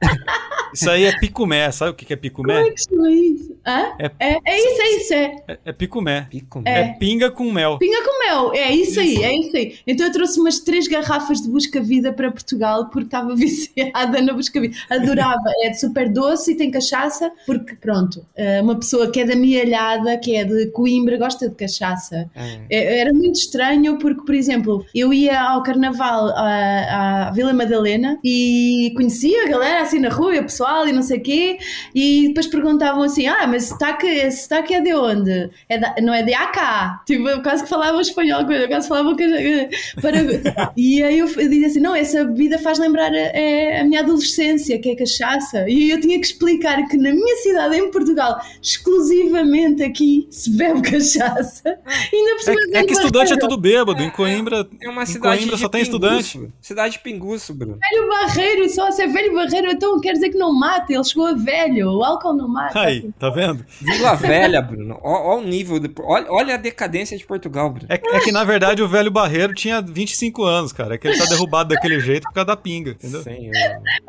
Isso aí é picumé. Sabe o que é Como picumé? é que chama isso? É- É, é isso, é isso, é. É, é picumé. Pico É. É. pinga com mel. Pinga com mel, é isso aí, é isso aí. Então eu trouxe umas três garrafas de Busca-Vida para Portugal porque estava viciada na Busca-Vida. Adorava, é de super doce e tem cachaça, porque pronto, eh, uma pessoa que é da Mialhada, que é de Coimbra, gosta de cachaça. É. É- Era muito estranho porque, por exemplo, eu ia ao carnaval à, à Vila Madalena e conhecia a galera assim na rua, o pessoal e não sei o quê, e depois perguntavam assim: Ah, mas sotaque, esse sotaque é de onde? É da- não é de AK? Tipo, eu quase que falava espanhol, eu quase falava que- para... E aí eu dizia assim: Não, essa bebida faz lembrar a, a- a minha adolescência, que é cachaça. E eu tinha que explicar que na minha cidade, em Portugal, exclusivamente aqui se bebe cachaça. E ainda É, é que estudante é tudo bêbado. Em Coimbra, É uma em cidade Coimbra de só tem estudante. Cidade de Pinguço, Bruno. Velho barreiro, só se é velho barreiro, então quer dizer que não mata, ele chegou a velho, o álcool não mata. Aí, tá vendo? Vila Velha, Bruno. Ó o nível. De... Olha, olha a decadência de Portugal, Bruno. É, é que na verdade o velho barreiro tinha 25 anos, cara. É que ele tá derrubado daquele jeito por causa da pinga, entendeu? Senhor.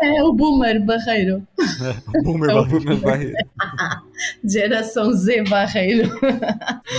É o boomer barreiro. O boomer É o barreiro. Bruno Barreiro. Geração Z Barreiro.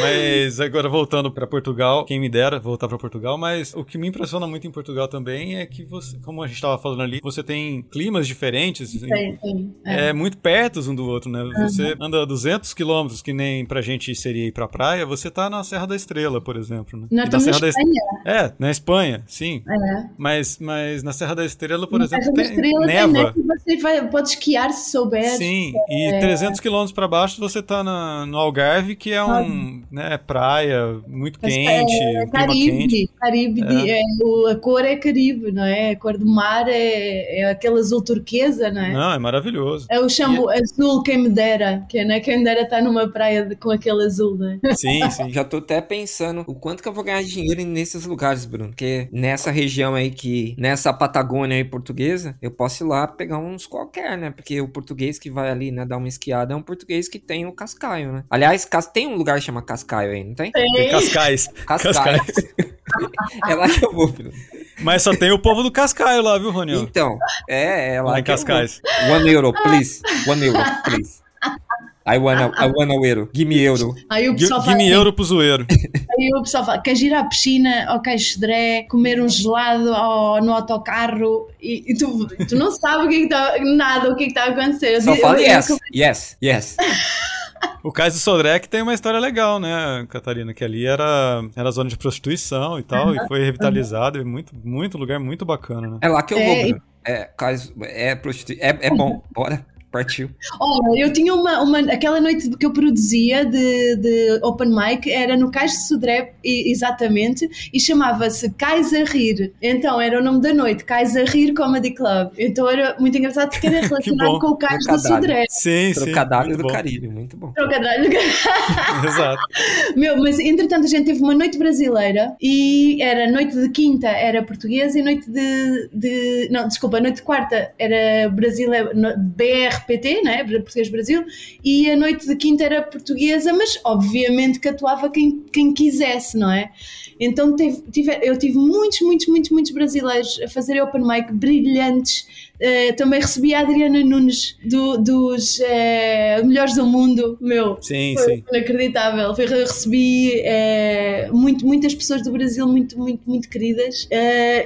Mas agora voltando para Portugal, quem me dera voltar para Portugal, mas o que me impressiona muito em Portugal também é que você, como a gente estava falando ali, você tem climas diferentes. Assim, Sim, sim, é. É muito perto um do outro, né? Você anda 200 quilômetros, que nem pra gente seria ir pra praia, você tá na Serra da Estrela, por exemplo. Né? Nós na Serra da Espanha. É, na Espanha, sim. É. Mas, mas na Serra da Estrela, por Na exemplo, Serra da tem Estrela tem neva. neve, você vai, pode esquiar se souber. Sim, e É. 300 quilômetros pra baixo você tá na, no Algarve, que é um, né, praia muito Mas quente, é Caribe, quente. Caribe é, o- a cor é Caribe, não é? A cor do mar é, é aquele azul turquesa, não é? Não, é maravilhoso. É o chamo azul quem me dera, que é, né? Quem me dera estar numa praia de- com aquele azul, não é? Sim, sim. Já tô até pensando o quanto que eu vou ganhar dinheiro nesses lugares, Bruno. Porque nessa região aí que. Nessa Patagônia aí portuguesa, eu posso ir lá pegar uns qualquer, né? Porque o português que vai ali, né, dar uma esquiada é um português que tem o cascaio, né? Aliás, Cas- tem um lugar que chama Cascaio aí, não tem? Tem Cascais. Cascaio. é lá que eu vou, Bruno. Mas só tem o povo do Cascaio lá, viu, Roniel? Então, é, é lá, Lá em que eu. Cascais. One euro, please. One euro, please. I wanna, I wanna euro. Give me euro. Aí o pessoal fala Guime assim, euro pro zoeiro. aí o pessoal fala, queres ir à piscina, ao Caixodré, comer um gelado ao- no autocarro e, e tu, tu não sabes o que está, nada o que está a acontecer. Só fala eu- yes, yes, yes. O Cais do Sodré tem uma história legal, né, Catarina? Que ali era, era zona de prostituição e tal, e foi revitalizado. É muito, muito lugar muito bacana, né? É lá que eu É, vou, Bruno. É, caso, é, prostitu... é, é bom, bora. Partiu. Olha, eu tinha uma, uma aquela noite que eu produzia de, de open mic era no Cais de Sodré, exatamente, e chamava-se Cais a Rir. Então era o nome da noite, Cais a Rir Comedy Club. Então era muito engraçado porque era relacionado com o Cais de Trocadilho. Sodré. Sim, sim. Trocadilho muito do bom. Caribe, muito bom. Trocadilho. Exato. Meu, mas entretanto a gente teve uma noite brasileira e era noite de quinta era portuguesa e noite de, de não, desculpa, noite de quarta era brasileira, no- BRPT, né? Português Brasil, e a noite de quinta era portuguesa, mas obviamente que atuava quem, quem quisesse, não é? Então teve, tive- eu tive muitos, muitos, muitos, muitos brasileiros a fazer open mic brilhantes. Eh, também recebi a Adriana Nunes do- dos eh, Melhores do Mundo, meu. Sim, Foi sim. inacreditável. Foi- Eu recebi eh, muito, muitas pessoas do Brasil muito, muito, muito queridas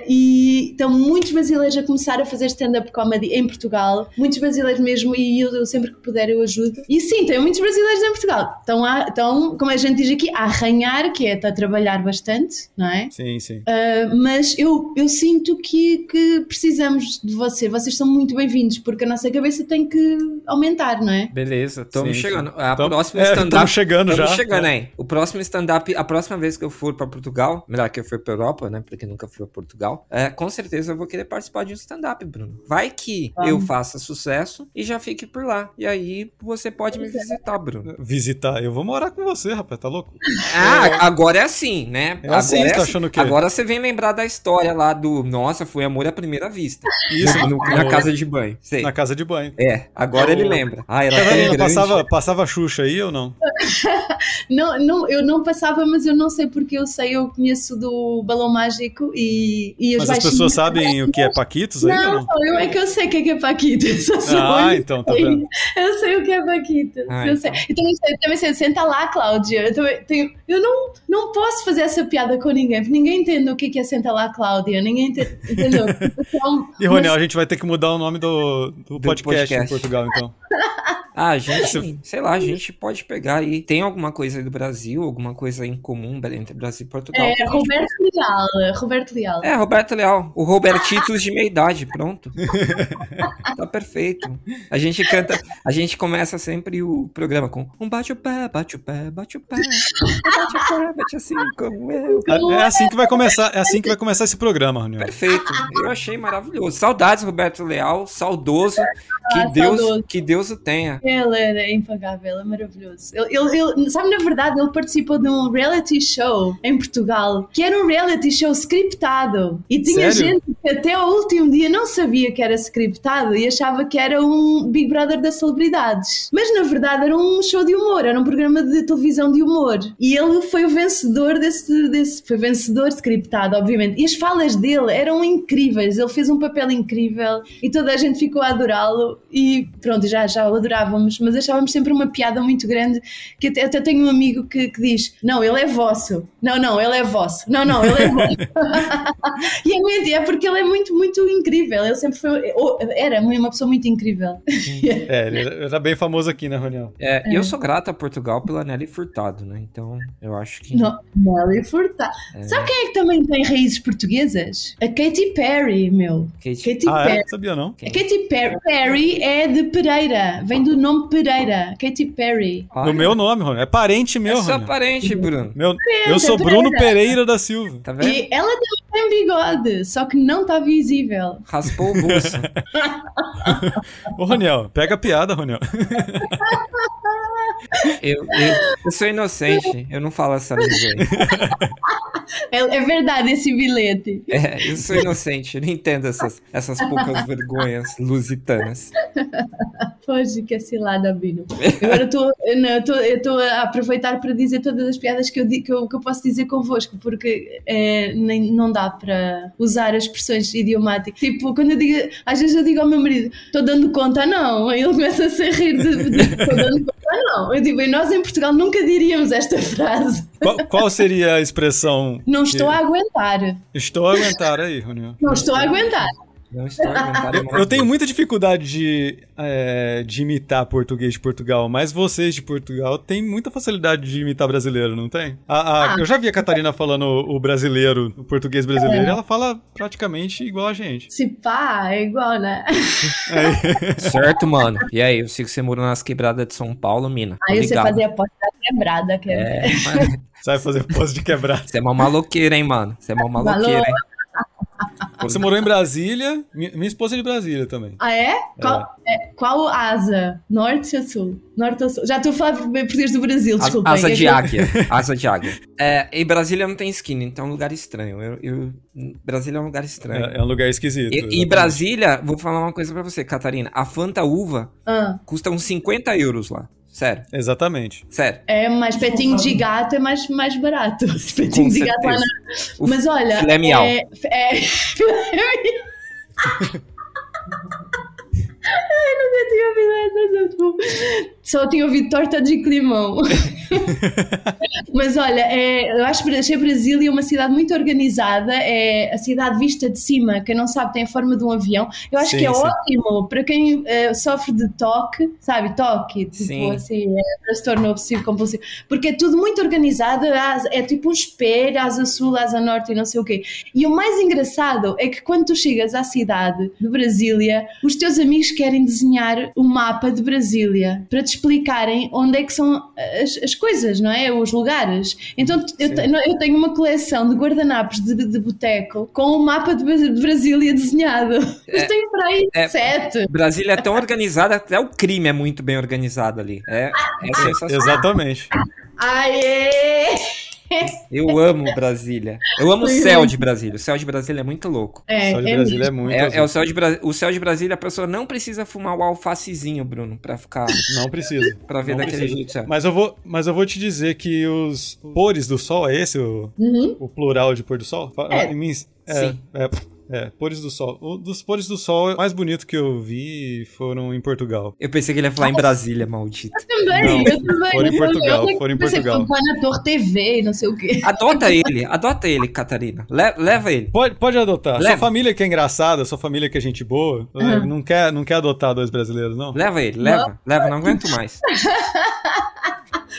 e estão muitos brasileiros a começar a fazer stand-up comedy em Portugal. Muitos brasileiros mesmo e eu, eu sempre que puder eu ajudo. E sim, tem muitos brasileiros em Portugal. Estão, a, estão como a gente diz aqui, a arranhar, que é a trabalhar bastante, não é? Sim, sim. Uh, mas eu, eu sinto que, que precisamos de você. Vocês são muito bem-vindos, porque a nossa cabeça tem que aumentar, não é? Beleza, estamos chegando. A Tamo- próxima é, stand-up. chegando tamo já. chegando, É. hein? O próximo stand-up, a próxima vez que eu for pra Portugal, melhor que eu for pra Europa, né? Porque nunca fui pra Portugal, é, com certeza eu vou querer participar de um stand-up, Bruno. Vai que Vamos. eu faça sucesso e já fique por lá. E aí você pode me visitar, Bruno. Visitar. Eu vou morar com você, rapaz, tá louco? Ah, agora é assim, né? É agora assim, você tá achando o quê? Agora você vem lembrar da história lá do Nossa, foi amor à primeira vista. Isso, No- na casa de banho. Sei. Na casa de banho. É, agora ele lembra. Ah, tão Catarina, grande. passava, passava Xuxa aí ou não? Não, não, eu não passava, mas eu não sei porque eu sei, eu conheço do Balão Mágico e, e os Mas as pessoas sabem o que é Paquitos Não, não? só eu é que eu sei o que é, é sou Ah, então, tá vendo? Eu sei o que é Paquita. Ah, eu sei. E também sei, também sei, senta lá, Cláudia. Eu, também tenho, eu não, não posso fazer essa piada com ninguém, porque ninguém entende o que é é senta lá, Cláudia. Ninguém entende. Entendeu? Então, E Roniel, a gente vai ter que mudar o nome do, do, podcast, podcast. em Portugal, então. Ah, gente, sei lá, a gente pode pegar aí. Tem alguma coisa aí do Brasil, alguma coisa em comum entre Brasil e Portugal? é que Roberto Leal. Roberto Leal. É, Roberto Leal. O Robertitos de meia idade, pronto. tá perfeito. A gente canta, a gente começa sempre o programa com um bate o pé, bate o pé, bate o pé. Bate o pé, bate assim como eu. É assim que vai começar, é assim que vai começar esse programa, Roniel. Perfeito. Eu achei maravilhoso. Saudades, Roberto Leal, saudoso. Que Ah, Deus, saudoso. que Deus tenha. Ele era impagável, é maravilhoso. Ele, ele- ele- sabe, na verdade, ele participou de um reality show em Portugal, que era um reality show scriptado. E tinha Sério? gente que até ao último dia não sabia que era scriptado e achava que era um Big Brother das celebridades. Mas na verdade era um show de humor, era um programa de televisão de humor. E ele foi o vencedor desse, desse foi vencedor scriptado, obviamente. E as falas dele eram incríveis, ele fez um papel incrível e toda a gente ficou a adorá-lo. E pronto, já, já o adorava. achávamos, mas achávamos sempre uma piada muito grande. Que até, até tenho um amigo que, que diz: Não, ele é vosso. Não, não, ele é vosso. Não, não, ele é vosso. e é é porque ele é muito, muito incrível. Ele sempre foi, era uma pessoa muito incrível. É, ele era bem famoso aqui na reunião. É, Eu sou grato a Portugal pela Nelly Furtado, né? Então eu acho que. Não, Nelly Furtado. Sabe quem é que também tem raízes portuguesas? A Katy Perry, meu. Kate- Katy Ah, Perry. é? Sabia não? A Katy Perry, Perry é de Pereira, vem do nome Pereira. Katy Perry. Olha, No meu nome, Rony. É parente meu, É Rony. parente, Bruno. Meu, eu sou Bruno Pereira da Silva. Tá vendo? E ela tem bigode, só que não está visível. Raspou o bolso. Ô, Roniel, pega a piada, Roniel. eu, eu, eu sou inocente. Eu não falo essa língua aí. É, é verdade esse bilhete. É, eu sou inocente. Eu não entendo essas, essas poucas vergonhas lusitanas. Foge que é cilada, Bino. Agora eu estou- a aproveitar para dizer todas as piadas que eu, que eu, que eu posso dizer convosco, porque é, nem, não dá para usar as expressões idiomáticas. Tipo, quando eu digo, às vezes eu digo ao meu marido, estou dando conta, não. Aí ele começa a se rir estou dando conta, não. Eu digo, "Bem, nós em Portugal nunca diríamos esta frase. Qual, qual seria a expressão? Não que- estou a aguentar. Estou a aguentar aí, Roniel. Não estou a aguentar. Não estou aguentando Eu, eu tenho muita dificuldade de, é, de imitar português de Portugal, mas vocês de Portugal têm muita facilidade de imitar brasileiro, não tem? A- a- Eu já vi a Catarina falando o brasileiro, o português brasileiro, e ela fala praticamente igual a gente. Se pá, é igual, né? Certo, mano. E aí, eu sei que você morou nas quebradas de São Paulo, mina. Tô Aí você ligado. fazia a porta quebrada, que é. É, mas Sabe fazer pose de quebrada. você é uma maloqueira, hein, mano? Você é uma maloqueira, hein? Você morou em Brasília, minha, esposa é de Brasília também. Ah, é? Qual, é, qual asa? Norte ou sul? Norte ou sul? Já estou a falar português do Brasil, Asa- desculpa. Asa é de eu- águia. Asa de águia. É, em Brasília não tem esquina, então é um lugar estranho. Eu, eu- Brasília é um lugar estranho. É, é um lugar esquisito. E, e. Brasília, vou falar uma coisa pra você, Catarina. A Fanta Uva Ah, custa uns 50 euros lá. Sério, Exatamente. sério. é mais petinho de gato, é mais, mais barato. Petinho de gato lá na... Mas olha. filé miau. É, é... Ai, nunca tinha ouvido essa, tipo, Só tinha ouvido torta de climão. Mas olha, é, eu acho que achei Brasília uma cidade muito organizada. É a cidade vista de cima, quem não sabe, tem a forma de um avião. Eu acho Sim, que é sim. ótimo para quem eh, sofre de toque, sabe? Toque, tipo Sim. assim, é transtorno obsessivo compulsivo. Porque é tudo muito organizado, é tipo um espelho, asa sul, asa norte e não sei o quê. E o mais engraçado é que quando tu chegas à cidade de Brasília, os teus amigos querem desenhar um mapa de Brasília para te explicarem onde é que são as, as coisas, não é? Os lugares. Então eu, eu tenho uma coleção de guardanapos de, de boteco com o mapa de, de Brasília desenhado. Eu tenho para aí é- sete. Brasília é tão organizada, até o crime é muito bem organizado ali. É, é sensacional. Exatamente. Aê! Eu amo Brasília. Eu amo o céu de Brasília. O céu de Brasília é muito louco. É, Só de é Brasília mesmo. é muito. É, é o, céu de Bra- o céu de Brasília, a pessoa não precisa fumar o alfacezinho, Bruno, pra ficar Não precisa. pra ver Não daquele precisa. jeito. sabe? Mas eu, vou, mas eu vou te dizer que os pores do sol, é esse o, Uhum. o plural de pôr do sol? É. em mim- é, Sim. é, é, pores do sol. O dos pores do sol, mais bonito que eu vi foram em Portugal. Eu pensei que ele ia falar em Brasília, maldito. Também, Não, eu também. foram em eu Portugal, também. foram em Pensei que Portugal. Torre TV e não sei o quê. Adota ele, adota ele, Catarina. Le- leva ele. Pode, pode adotar. Leva. Sua família que é engraçada, sua família que é gente boa, Uhum. não, quer, não quer adotar dois brasileiros, não? Leva ele, leva, leva, não aguento mais.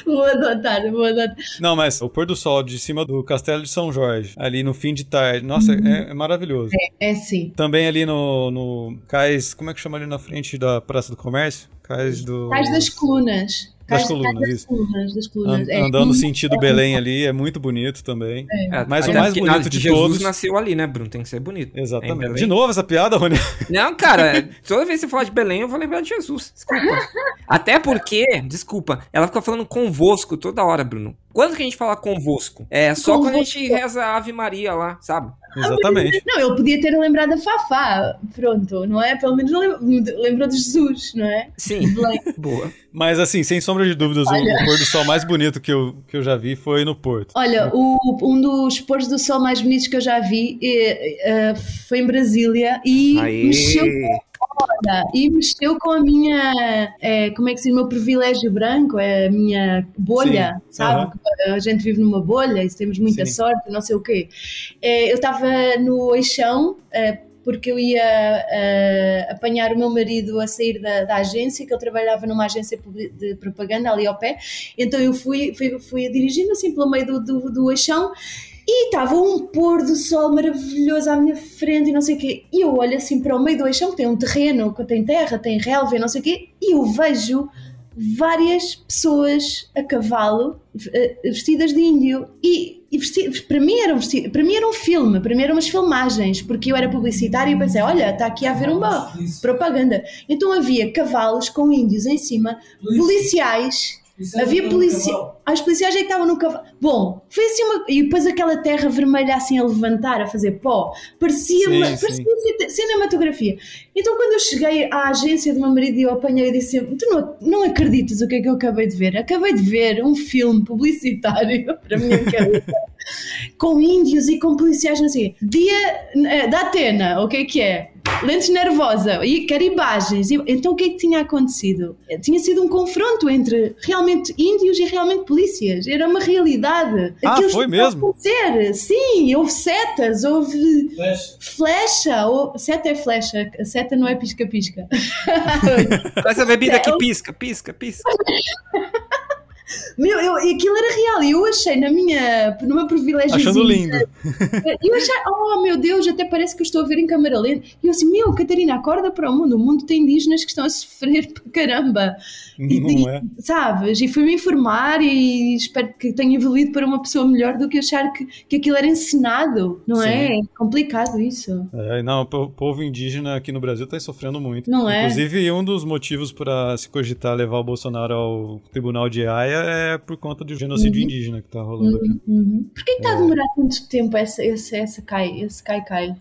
Vou adotar, vou adotar. Não, mas o pôr do sol de cima do Castelo de São Jorge, ali no fim de tarde, nossa, Uhum. é, é maravilhoso. É sim. Também ali no, no cais, como é que chama ali na frente da Praça do Comércio? Cais do... Cais das colunas. Das colunas, das isso. colunas, das colunas. An- É. andando no sentido Belém ali, é muito bonito também. É, Mas o mais bonito de Jesus todos- nasceu ali, né, Bruno? Tem que ser bonito. Exatamente. De novo essa piada, Rony? Não, cara, toda vez que você falar de Belém, eu vou lembrar de Jesus. Desculpa. Até porque, desculpa, ela fica falando convosco toda hora, Bruno. Quando que a gente fala convosco? É só quando a gente reza a Ave Maria lá, sabe? Exatamente. Não, ele podia ter lembrado da Fafá. Pronto, não é? Pelo menos lem- lembrou de Jesus, não é? Sim. Boa. Mas assim, sem sombra de dúvidas, o, o pôr do sol mais bonito que eu, que eu já vi foi no Porto. Olha, o- um dos pôres do sol mais bonitos que eu já vi eh, eh, foi em Brasília e Aí. mexeu foda. E mexeu com a minha, é, como é que se diz, o meu privilégio branco, é a minha bolha, Sim. sabe? A gente vive numa bolha e temos muita Sim. sorte, não sei o quê. É, eu estava no Eixão, é, porque eu ia eh, apanhar o meu marido a sair da, da agência, que ele trabalhava numa agência de propaganda ali ao pé. Então eu fui, fui, fui dirigindo assim pelo meio do, do, do eixão e estava um pôr do sol maravilhoso à minha frente e não sei o quê. E eu olho assim para o meio do eixão, que tem um terreno, que tem terra, tem relva e não sei o quê, e eu vejo várias pessoas a cavalo eh, vestidas de índio. E, e vesti- para mim era um vesti- para mim era um filme para mim eram umas filmagens porque eu era publicitária e pensei olha está aqui a haver uma propaganda. Então havia cavalos com índios em cima policiais Havia policiais. As policiais é que estavam no cavalo. Bom, foi assim uma. E depois aquela terra vermelha assim a levantar, a fazer pó. Parecia, Sim, uma- sim. parecia cine- cinematografia. Então, quando eu cheguei à agência do meu marido e eu apanhei e disse: Tu não, não acreditas o que é que eu acabei de ver? Acabei de ver um filme publicitário para a minha cabeça com índios e com policiais, não sei. Dia eh, da Atena, o que é que é? Lentes nervosa e caribagens. Então o que é que tinha acontecido? Tinha sido um confronto entre realmente índios e realmente polícias. Era uma realidade. Ah, Aquilo foi mesmo? acontecer. Sim, houve setas, houve flecha. ou- Seta é flecha, a seta não é pisca-pisca. Essa bebida que pisca, pisca, pisca. Meu, eu, aquilo era real e eu achei na minha, no meu privilégio. Achando lindo. Eu achei, oh meu Deus, até parece que eu estou a ver em câmera lenta. E eu assim, meu, Catarina, acorda para o mundo. O mundo tem indígenas que estão a sofrer para caramba. E, Não é? Sabes? E fui-me informar e espero que tenha evoluído para uma pessoa melhor do que achar que, que aquilo era encenado. Não é? É complicado isso. É, não, o po- povo indígena aqui no Brasil está sofrendo muito. Não é? Inclusive, um dos motivos para se cogitar levar o Bolsonaro ao tribunal de Haia é por conta do genocídio Uhum. indígena que tá rolando aqui. Uhum. Por que É. está a demorar tanto tempo essa, essa, essa cai, esse cai-cai?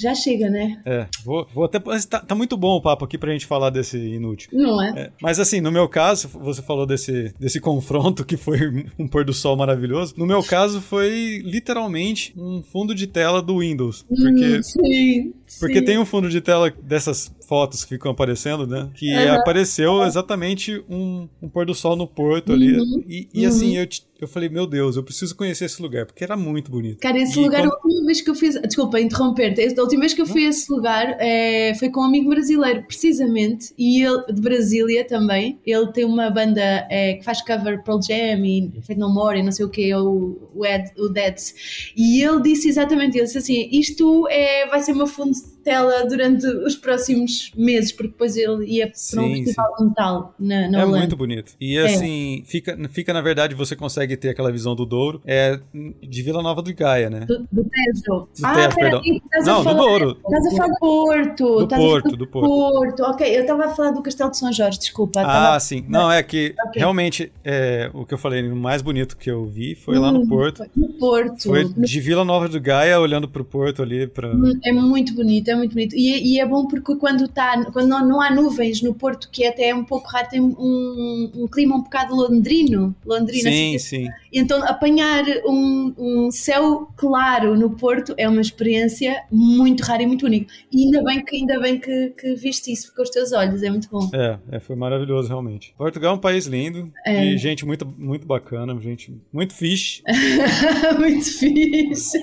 Já chega, né? É, vou, vou até. Tá, tá muito bom o papo aqui pra gente falar desse inútil. Não é? É, mas assim, no meu caso, você falou desse, desse confronto que foi um pôr do sol maravilhoso. No meu caso, foi literalmente um fundo de tela do Windows. Porque, Hum, sim, porque sim. tem um fundo de tela dessas fotos que ficam aparecendo, né? Que Aham. apareceu exatamente um, um pôr do sol no porto ali. Uhum, E, e assim, eu, te- eu falei, meu Deus, eu preciso conhecer esse lugar, porque era muito bonito. Cara, esse E lugar, quando- a última vez que eu fiz. Desculpa interromper-te. A última vez que eu fui a esse lugar eh, foi com um amigo brasileiro, precisamente. E ele, de Brasília também. Ele tem uma banda eh, que faz cover Pearl Jam e Fate No More e não sei o que, o, o, Ed, o Deads. E ele disse exatamente isso: assim, isto é, vai ser uma fundo tela durante os próximos meses, porque depois ele ia para um Sim, festival de metal na, na é Holanda. muito bonito. E É. assim, fica, fica na verdade, você consegue ter aquela visão do Douro, é de Vila Nova do Gaia, né? Do, do Tejo. Do ah, Tejo, perdão. peraí, estás a Não, do falar- Douro. Estás a falar do Porto. Do Porto, do Porto. Porto. Ok, eu estava a falar do Castelo de São Jorge, desculpa. Ah, sim. Não, é que Ok. realmente é, o que eu falei, o mais bonito que eu vi foi lá Hum, no Porto. foi No Porto. Foi de Vila Nova do Gaia olhando pro Porto ali pra. É muito bonito, é muito bonito. E, e é bom porque quando, tá, quando não, não há nuvens no Porto, que até é um pouco raro, tem um, um clima um bocado londrino. londrino Sim, assim, sim. Então, apanhar um, um céu claro no Porto é uma experiência muito rara e muito única. E ainda bem que, ainda bem que, que viste isso com os teus olhos, é muito bom. É, é, foi maravilhoso, realmente. Portugal é um país lindo, É. de gente muito, muito bacana, gente muito fixe, muito fixe.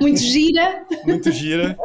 Muito gira. muito gira.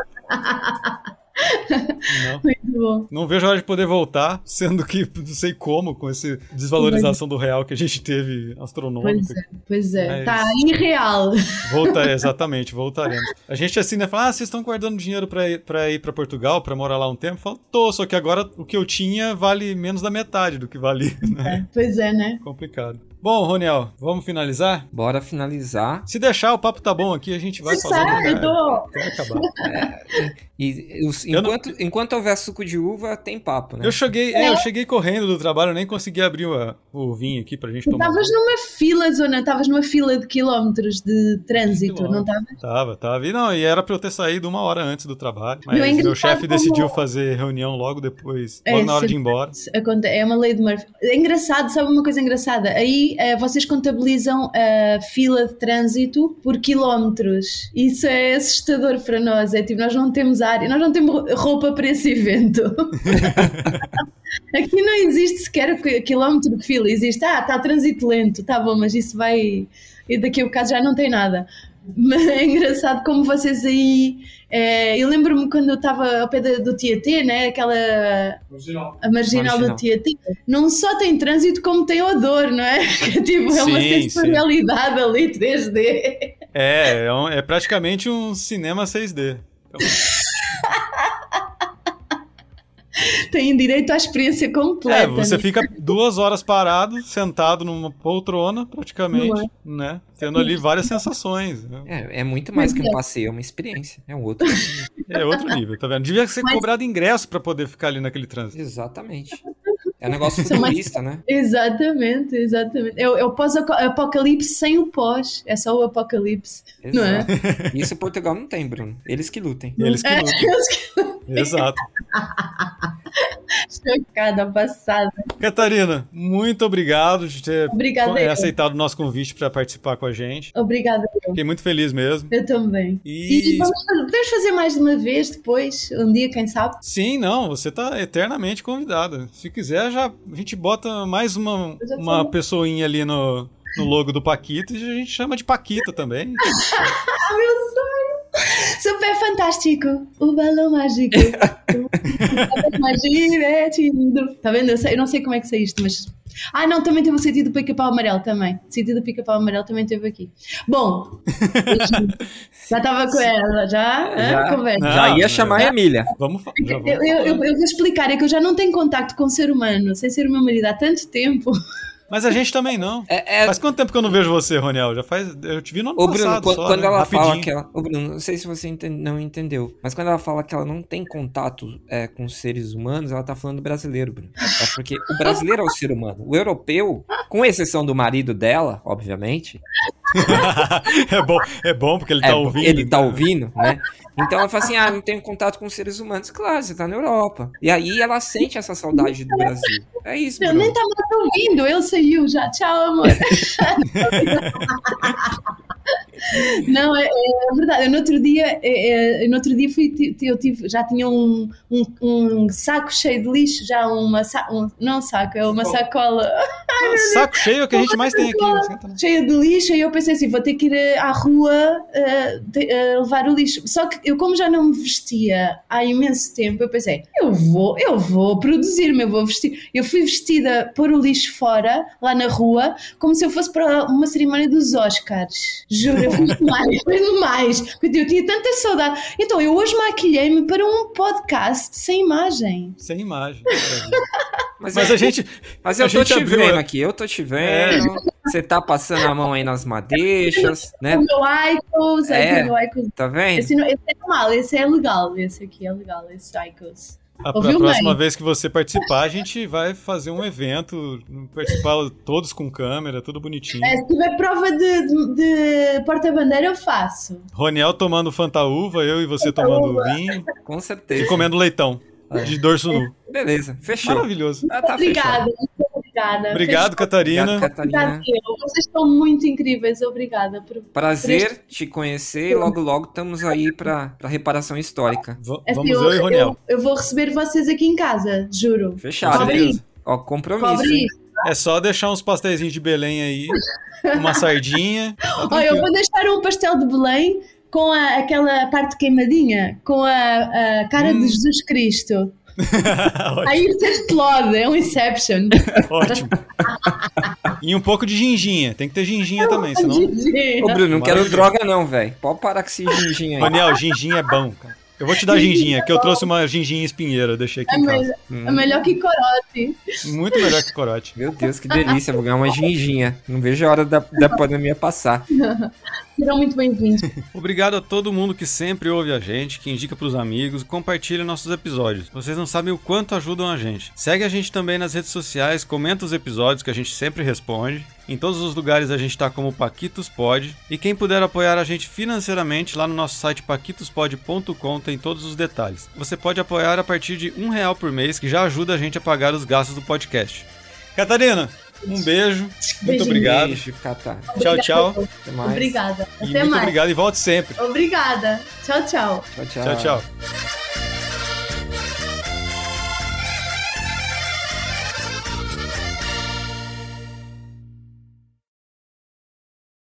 Não. Muito bom. Não vejo a hora de poder voltar, sendo que não sei como, com essa desvalorização do real que a gente teve astronômica. Pois é, pois é. Mas- Tá irreal. Voltar, exatamente, voltaremos. A gente assim, né, fala, ah, vocês estão guardando dinheiro pra ir pra, ir pra Portugal, pra morar lá um tempo? Fala, tô, só que agora o que eu tinha vale menos da metade do que valia, né? Pois é, né? Complicado. Bom, Roniel, vamos finalizar? Bora finalizar. Se deixar, o papo tá bom aqui, a gente vai falando até- tô. até acabar. E os- Eu não- enquanto, enquanto houver suco de uva, tem papo, né? Eu cheguei, é, eu cheguei correndo do trabalho, eu nem consegui abrir o, o vinho aqui pra gente tomar. estavas numa fila, Zona, estavas numa fila de quilómetros de trânsito, não estavas? Tava, tava. E não, e era pra eu ter saído uma hora antes do trabalho. Mas Meu, é meu chefe como- decidiu fazer reunião logo depois, É, logo na hora de ir embora. É uma lei de Murphy. É engraçado, sabe uma coisa engraçada? Aí eh, vocês contabilizam a fila de trânsito por quilómetros. Isso é assustador para nós. É tipo, nós não temos área, nós não temos roupa para esse evento. Aqui não existe sequer o quilómetro de fila, existe, ah, está trânsito lento, tá bom, mas isso vai. E daqui a bocado já não tem nada. Mas é engraçado como vocês aí. É, eu lembro-me quando eu estava ao pé do, do Tietê, né? Aquela. Marginal. A marginal, Marginal. do Tietê. Não só tem trânsito, como tem odor, não é? Que, tipo, é uma Sim, sensorialidade ali 3D. É, é, um- é praticamente um cinema 6D. Tem direito à experiência completa. É, você né? fica duas horas parado, sentado numa poltrona, praticamente, né? Tendo ali várias sensações. né? É, é muito mais que um passeio, é uma experiência. É um outro. É outro nível, tá vendo? Devia ser Mas- cobrado ingresso pra poder ficar ali naquele trânsito. Exatamente. É um negócio futurista, né? Exatamente, exatamente. É, o- é o pós-apocalipse sem o pós. É só o apocalipse. Não é? Exato. Isso Portugal não tem, Bruno. Eles que lutem. Eles que É, lutam. Exato. Chocada, passada. Catarina, muito obrigado de ter Obrigada, eu. aceitado o nosso convite pra participar com a gente. Obrigada. Fiquei muito feliz mesmo. Eu também. E E vamos, podemos fazer mais de uma vez depois, um dia, quem sabe? sim, não, você tá eternamente convidada. Se quiser, já a gente bota mais uma, uma pessoinha ali no, no logo do Paquito e a gente chama de Paquita também. Meu sonho! Super fantástico! O balão mágico! o balão mais divertido! Tá vendo? Eu, sei- eu não sei como é que sei isto, mas. Ah, não, também teve o sentido do pica-pau amarelo também. O sentido do pica-pau amarelo também teve aqui. Bom, já estava com ela, já? Já. Conversa. Não, Já ia chamar a Emília. Vamos, já vamos Eu, eu, eu, falar. eu vou explicar, é que eu já não tenho contacto com o ser humano, sem ser o meu marido há tanto tempo. Mas a gente também não. É, é- Faz quanto tempo que eu não vejo você, Roniel? Já faz. Eu te vi no ano Ô, Bruno, passado. quando, só, quando né? ela fala Rapidinho. que ela. Ô, Bruno, não sei se você não entendeu, mas quando ela fala que ela não tem contato é, com seres humanos, ela tá falando do brasileiro, Bruno. É porque o brasileiro é o ser humano. O europeu, com exceção do marido dela, obviamente, é, bom, é bom porque ele tá é, ouvindo. ele tá então. ouvindo, né? Então ela fala assim: ah, não tenho contato com seres humanos. Claro, você tá na Europa. E aí ela sente essa saudade do Brasil. É isso, Eu Bruno. nem estava ouvindo, ele saiu já. Tchau, amor. Não, é, é verdade. Eu no outro dia, é, é, no outro dia fui, eu tive, já tinha um, um, um saco cheio de lixo, já uma um, não saco, é uma sacola Ah, saco cheio é o que a gente mais tem aqui. não esquenta não. cheia de lixo, e eu pensei assim, vou ter que ir eh, à rua eh, te- eh, levar o lixo. Só que eu, como já não me vestia há imenso tempo, eu pensei, eu vou, eu vou produzir-me, eu vou vestir. Eu fui vestida, pôr o lixo fora, lá na rua, como se eu fosse para uma cerimónia dos Oscars. Juro, eu fiz foi demais. Porque eu tinha tanta saudade. Então, eu hoje maquilhei-me para um podcast sem imagem. Sem imagem. Mas, Mas eu- a gente. mas eu a tô gente te abriu vendo aqui, eu tô te vendo. Você tá passando a mão aí nas madeixas, né? O meu Icos, É. é. o meu Icos. Tá vendo? Esse, não- esse é normal, esse é legal, esse aqui é legal, esse Icos. A, Ouviu próxima bem? vez que você participar, a gente vai fazer um evento, participar todos com câmera, tudo bonitinho. É, se tiver prova de, de- de porta-bandeira, eu faço. Roniel tomando fantaúva, eu e você tomando vinho Com e certeza. comendo leitão É. de dorso nu. Beleza, fechou. Maravilhoso. Ah, tá obrigada, fechado. Obrigada. Obrigado, Obrigado, Catarina. Catarina. Obrigada, eu. Vocês estão muito incríveis, obrigada. Por... Prazer te conhecer. Logo, logo estamos aí pra, pra reparação histórica. V- É vamos assim, eu e Roniel. Eu, eu vou receber vocês aqui em casa, juro. Fechado. Cobre Ó, compromisso. cobre. É só deixar uns pastéis de Belém aí, uma sardinha. tá Olha, eu vou deixar um pastel de Belém com a- aquela parte queimadinha, com a, a cara Hum. de Jesus Cristo. Aí você explode, é um Inception. Ótimo. E um pouco de ginginha. Tem que ter ginginha também, senão. Ô, Bruno, não quero droga não, velho. Pode parar com esse ginginho aí. Roniel, ginginha é bom, cara. Eu vou te dar ginginha, que eu trouxe uma ginginha espinheira, deixei aqui É em casa. melhor, Hum. é melhor que corote. Muito melhor que corote. Meu Deus, que delícia. Vou ganhar uma ginginha. Não vejo a hora da, da pandemia passar. Serão muito bem-vindos. Obrigado a todo mundo que sempre ouve a gente, que indica pros amigos e compartilha nossos episódios. Vocês não sabem o quanto ajudam a gente. Segue a gente também nas redes sociais, comenta os episódios que a gente sempre responde. Em todos os lugares a gente tá como Paquitos Pod. E quem puder apoiar a gente financeiramente, lá no nosso site paquitospod.com tem todos os detalhes. Você pode apoiar a partir de um real por mês, que já ajuda a gente a pagar os gastos do podcast. Catarina, Um beijo. Muito Beijinho. obrigado. Beijo, Catar. Tchau, tchau. Até mais. Obrigada. E Até muito mais. obrigado e volte sempre. Obrigada. Tchau, tchau. Tchau, tchau. Tchau, tchau.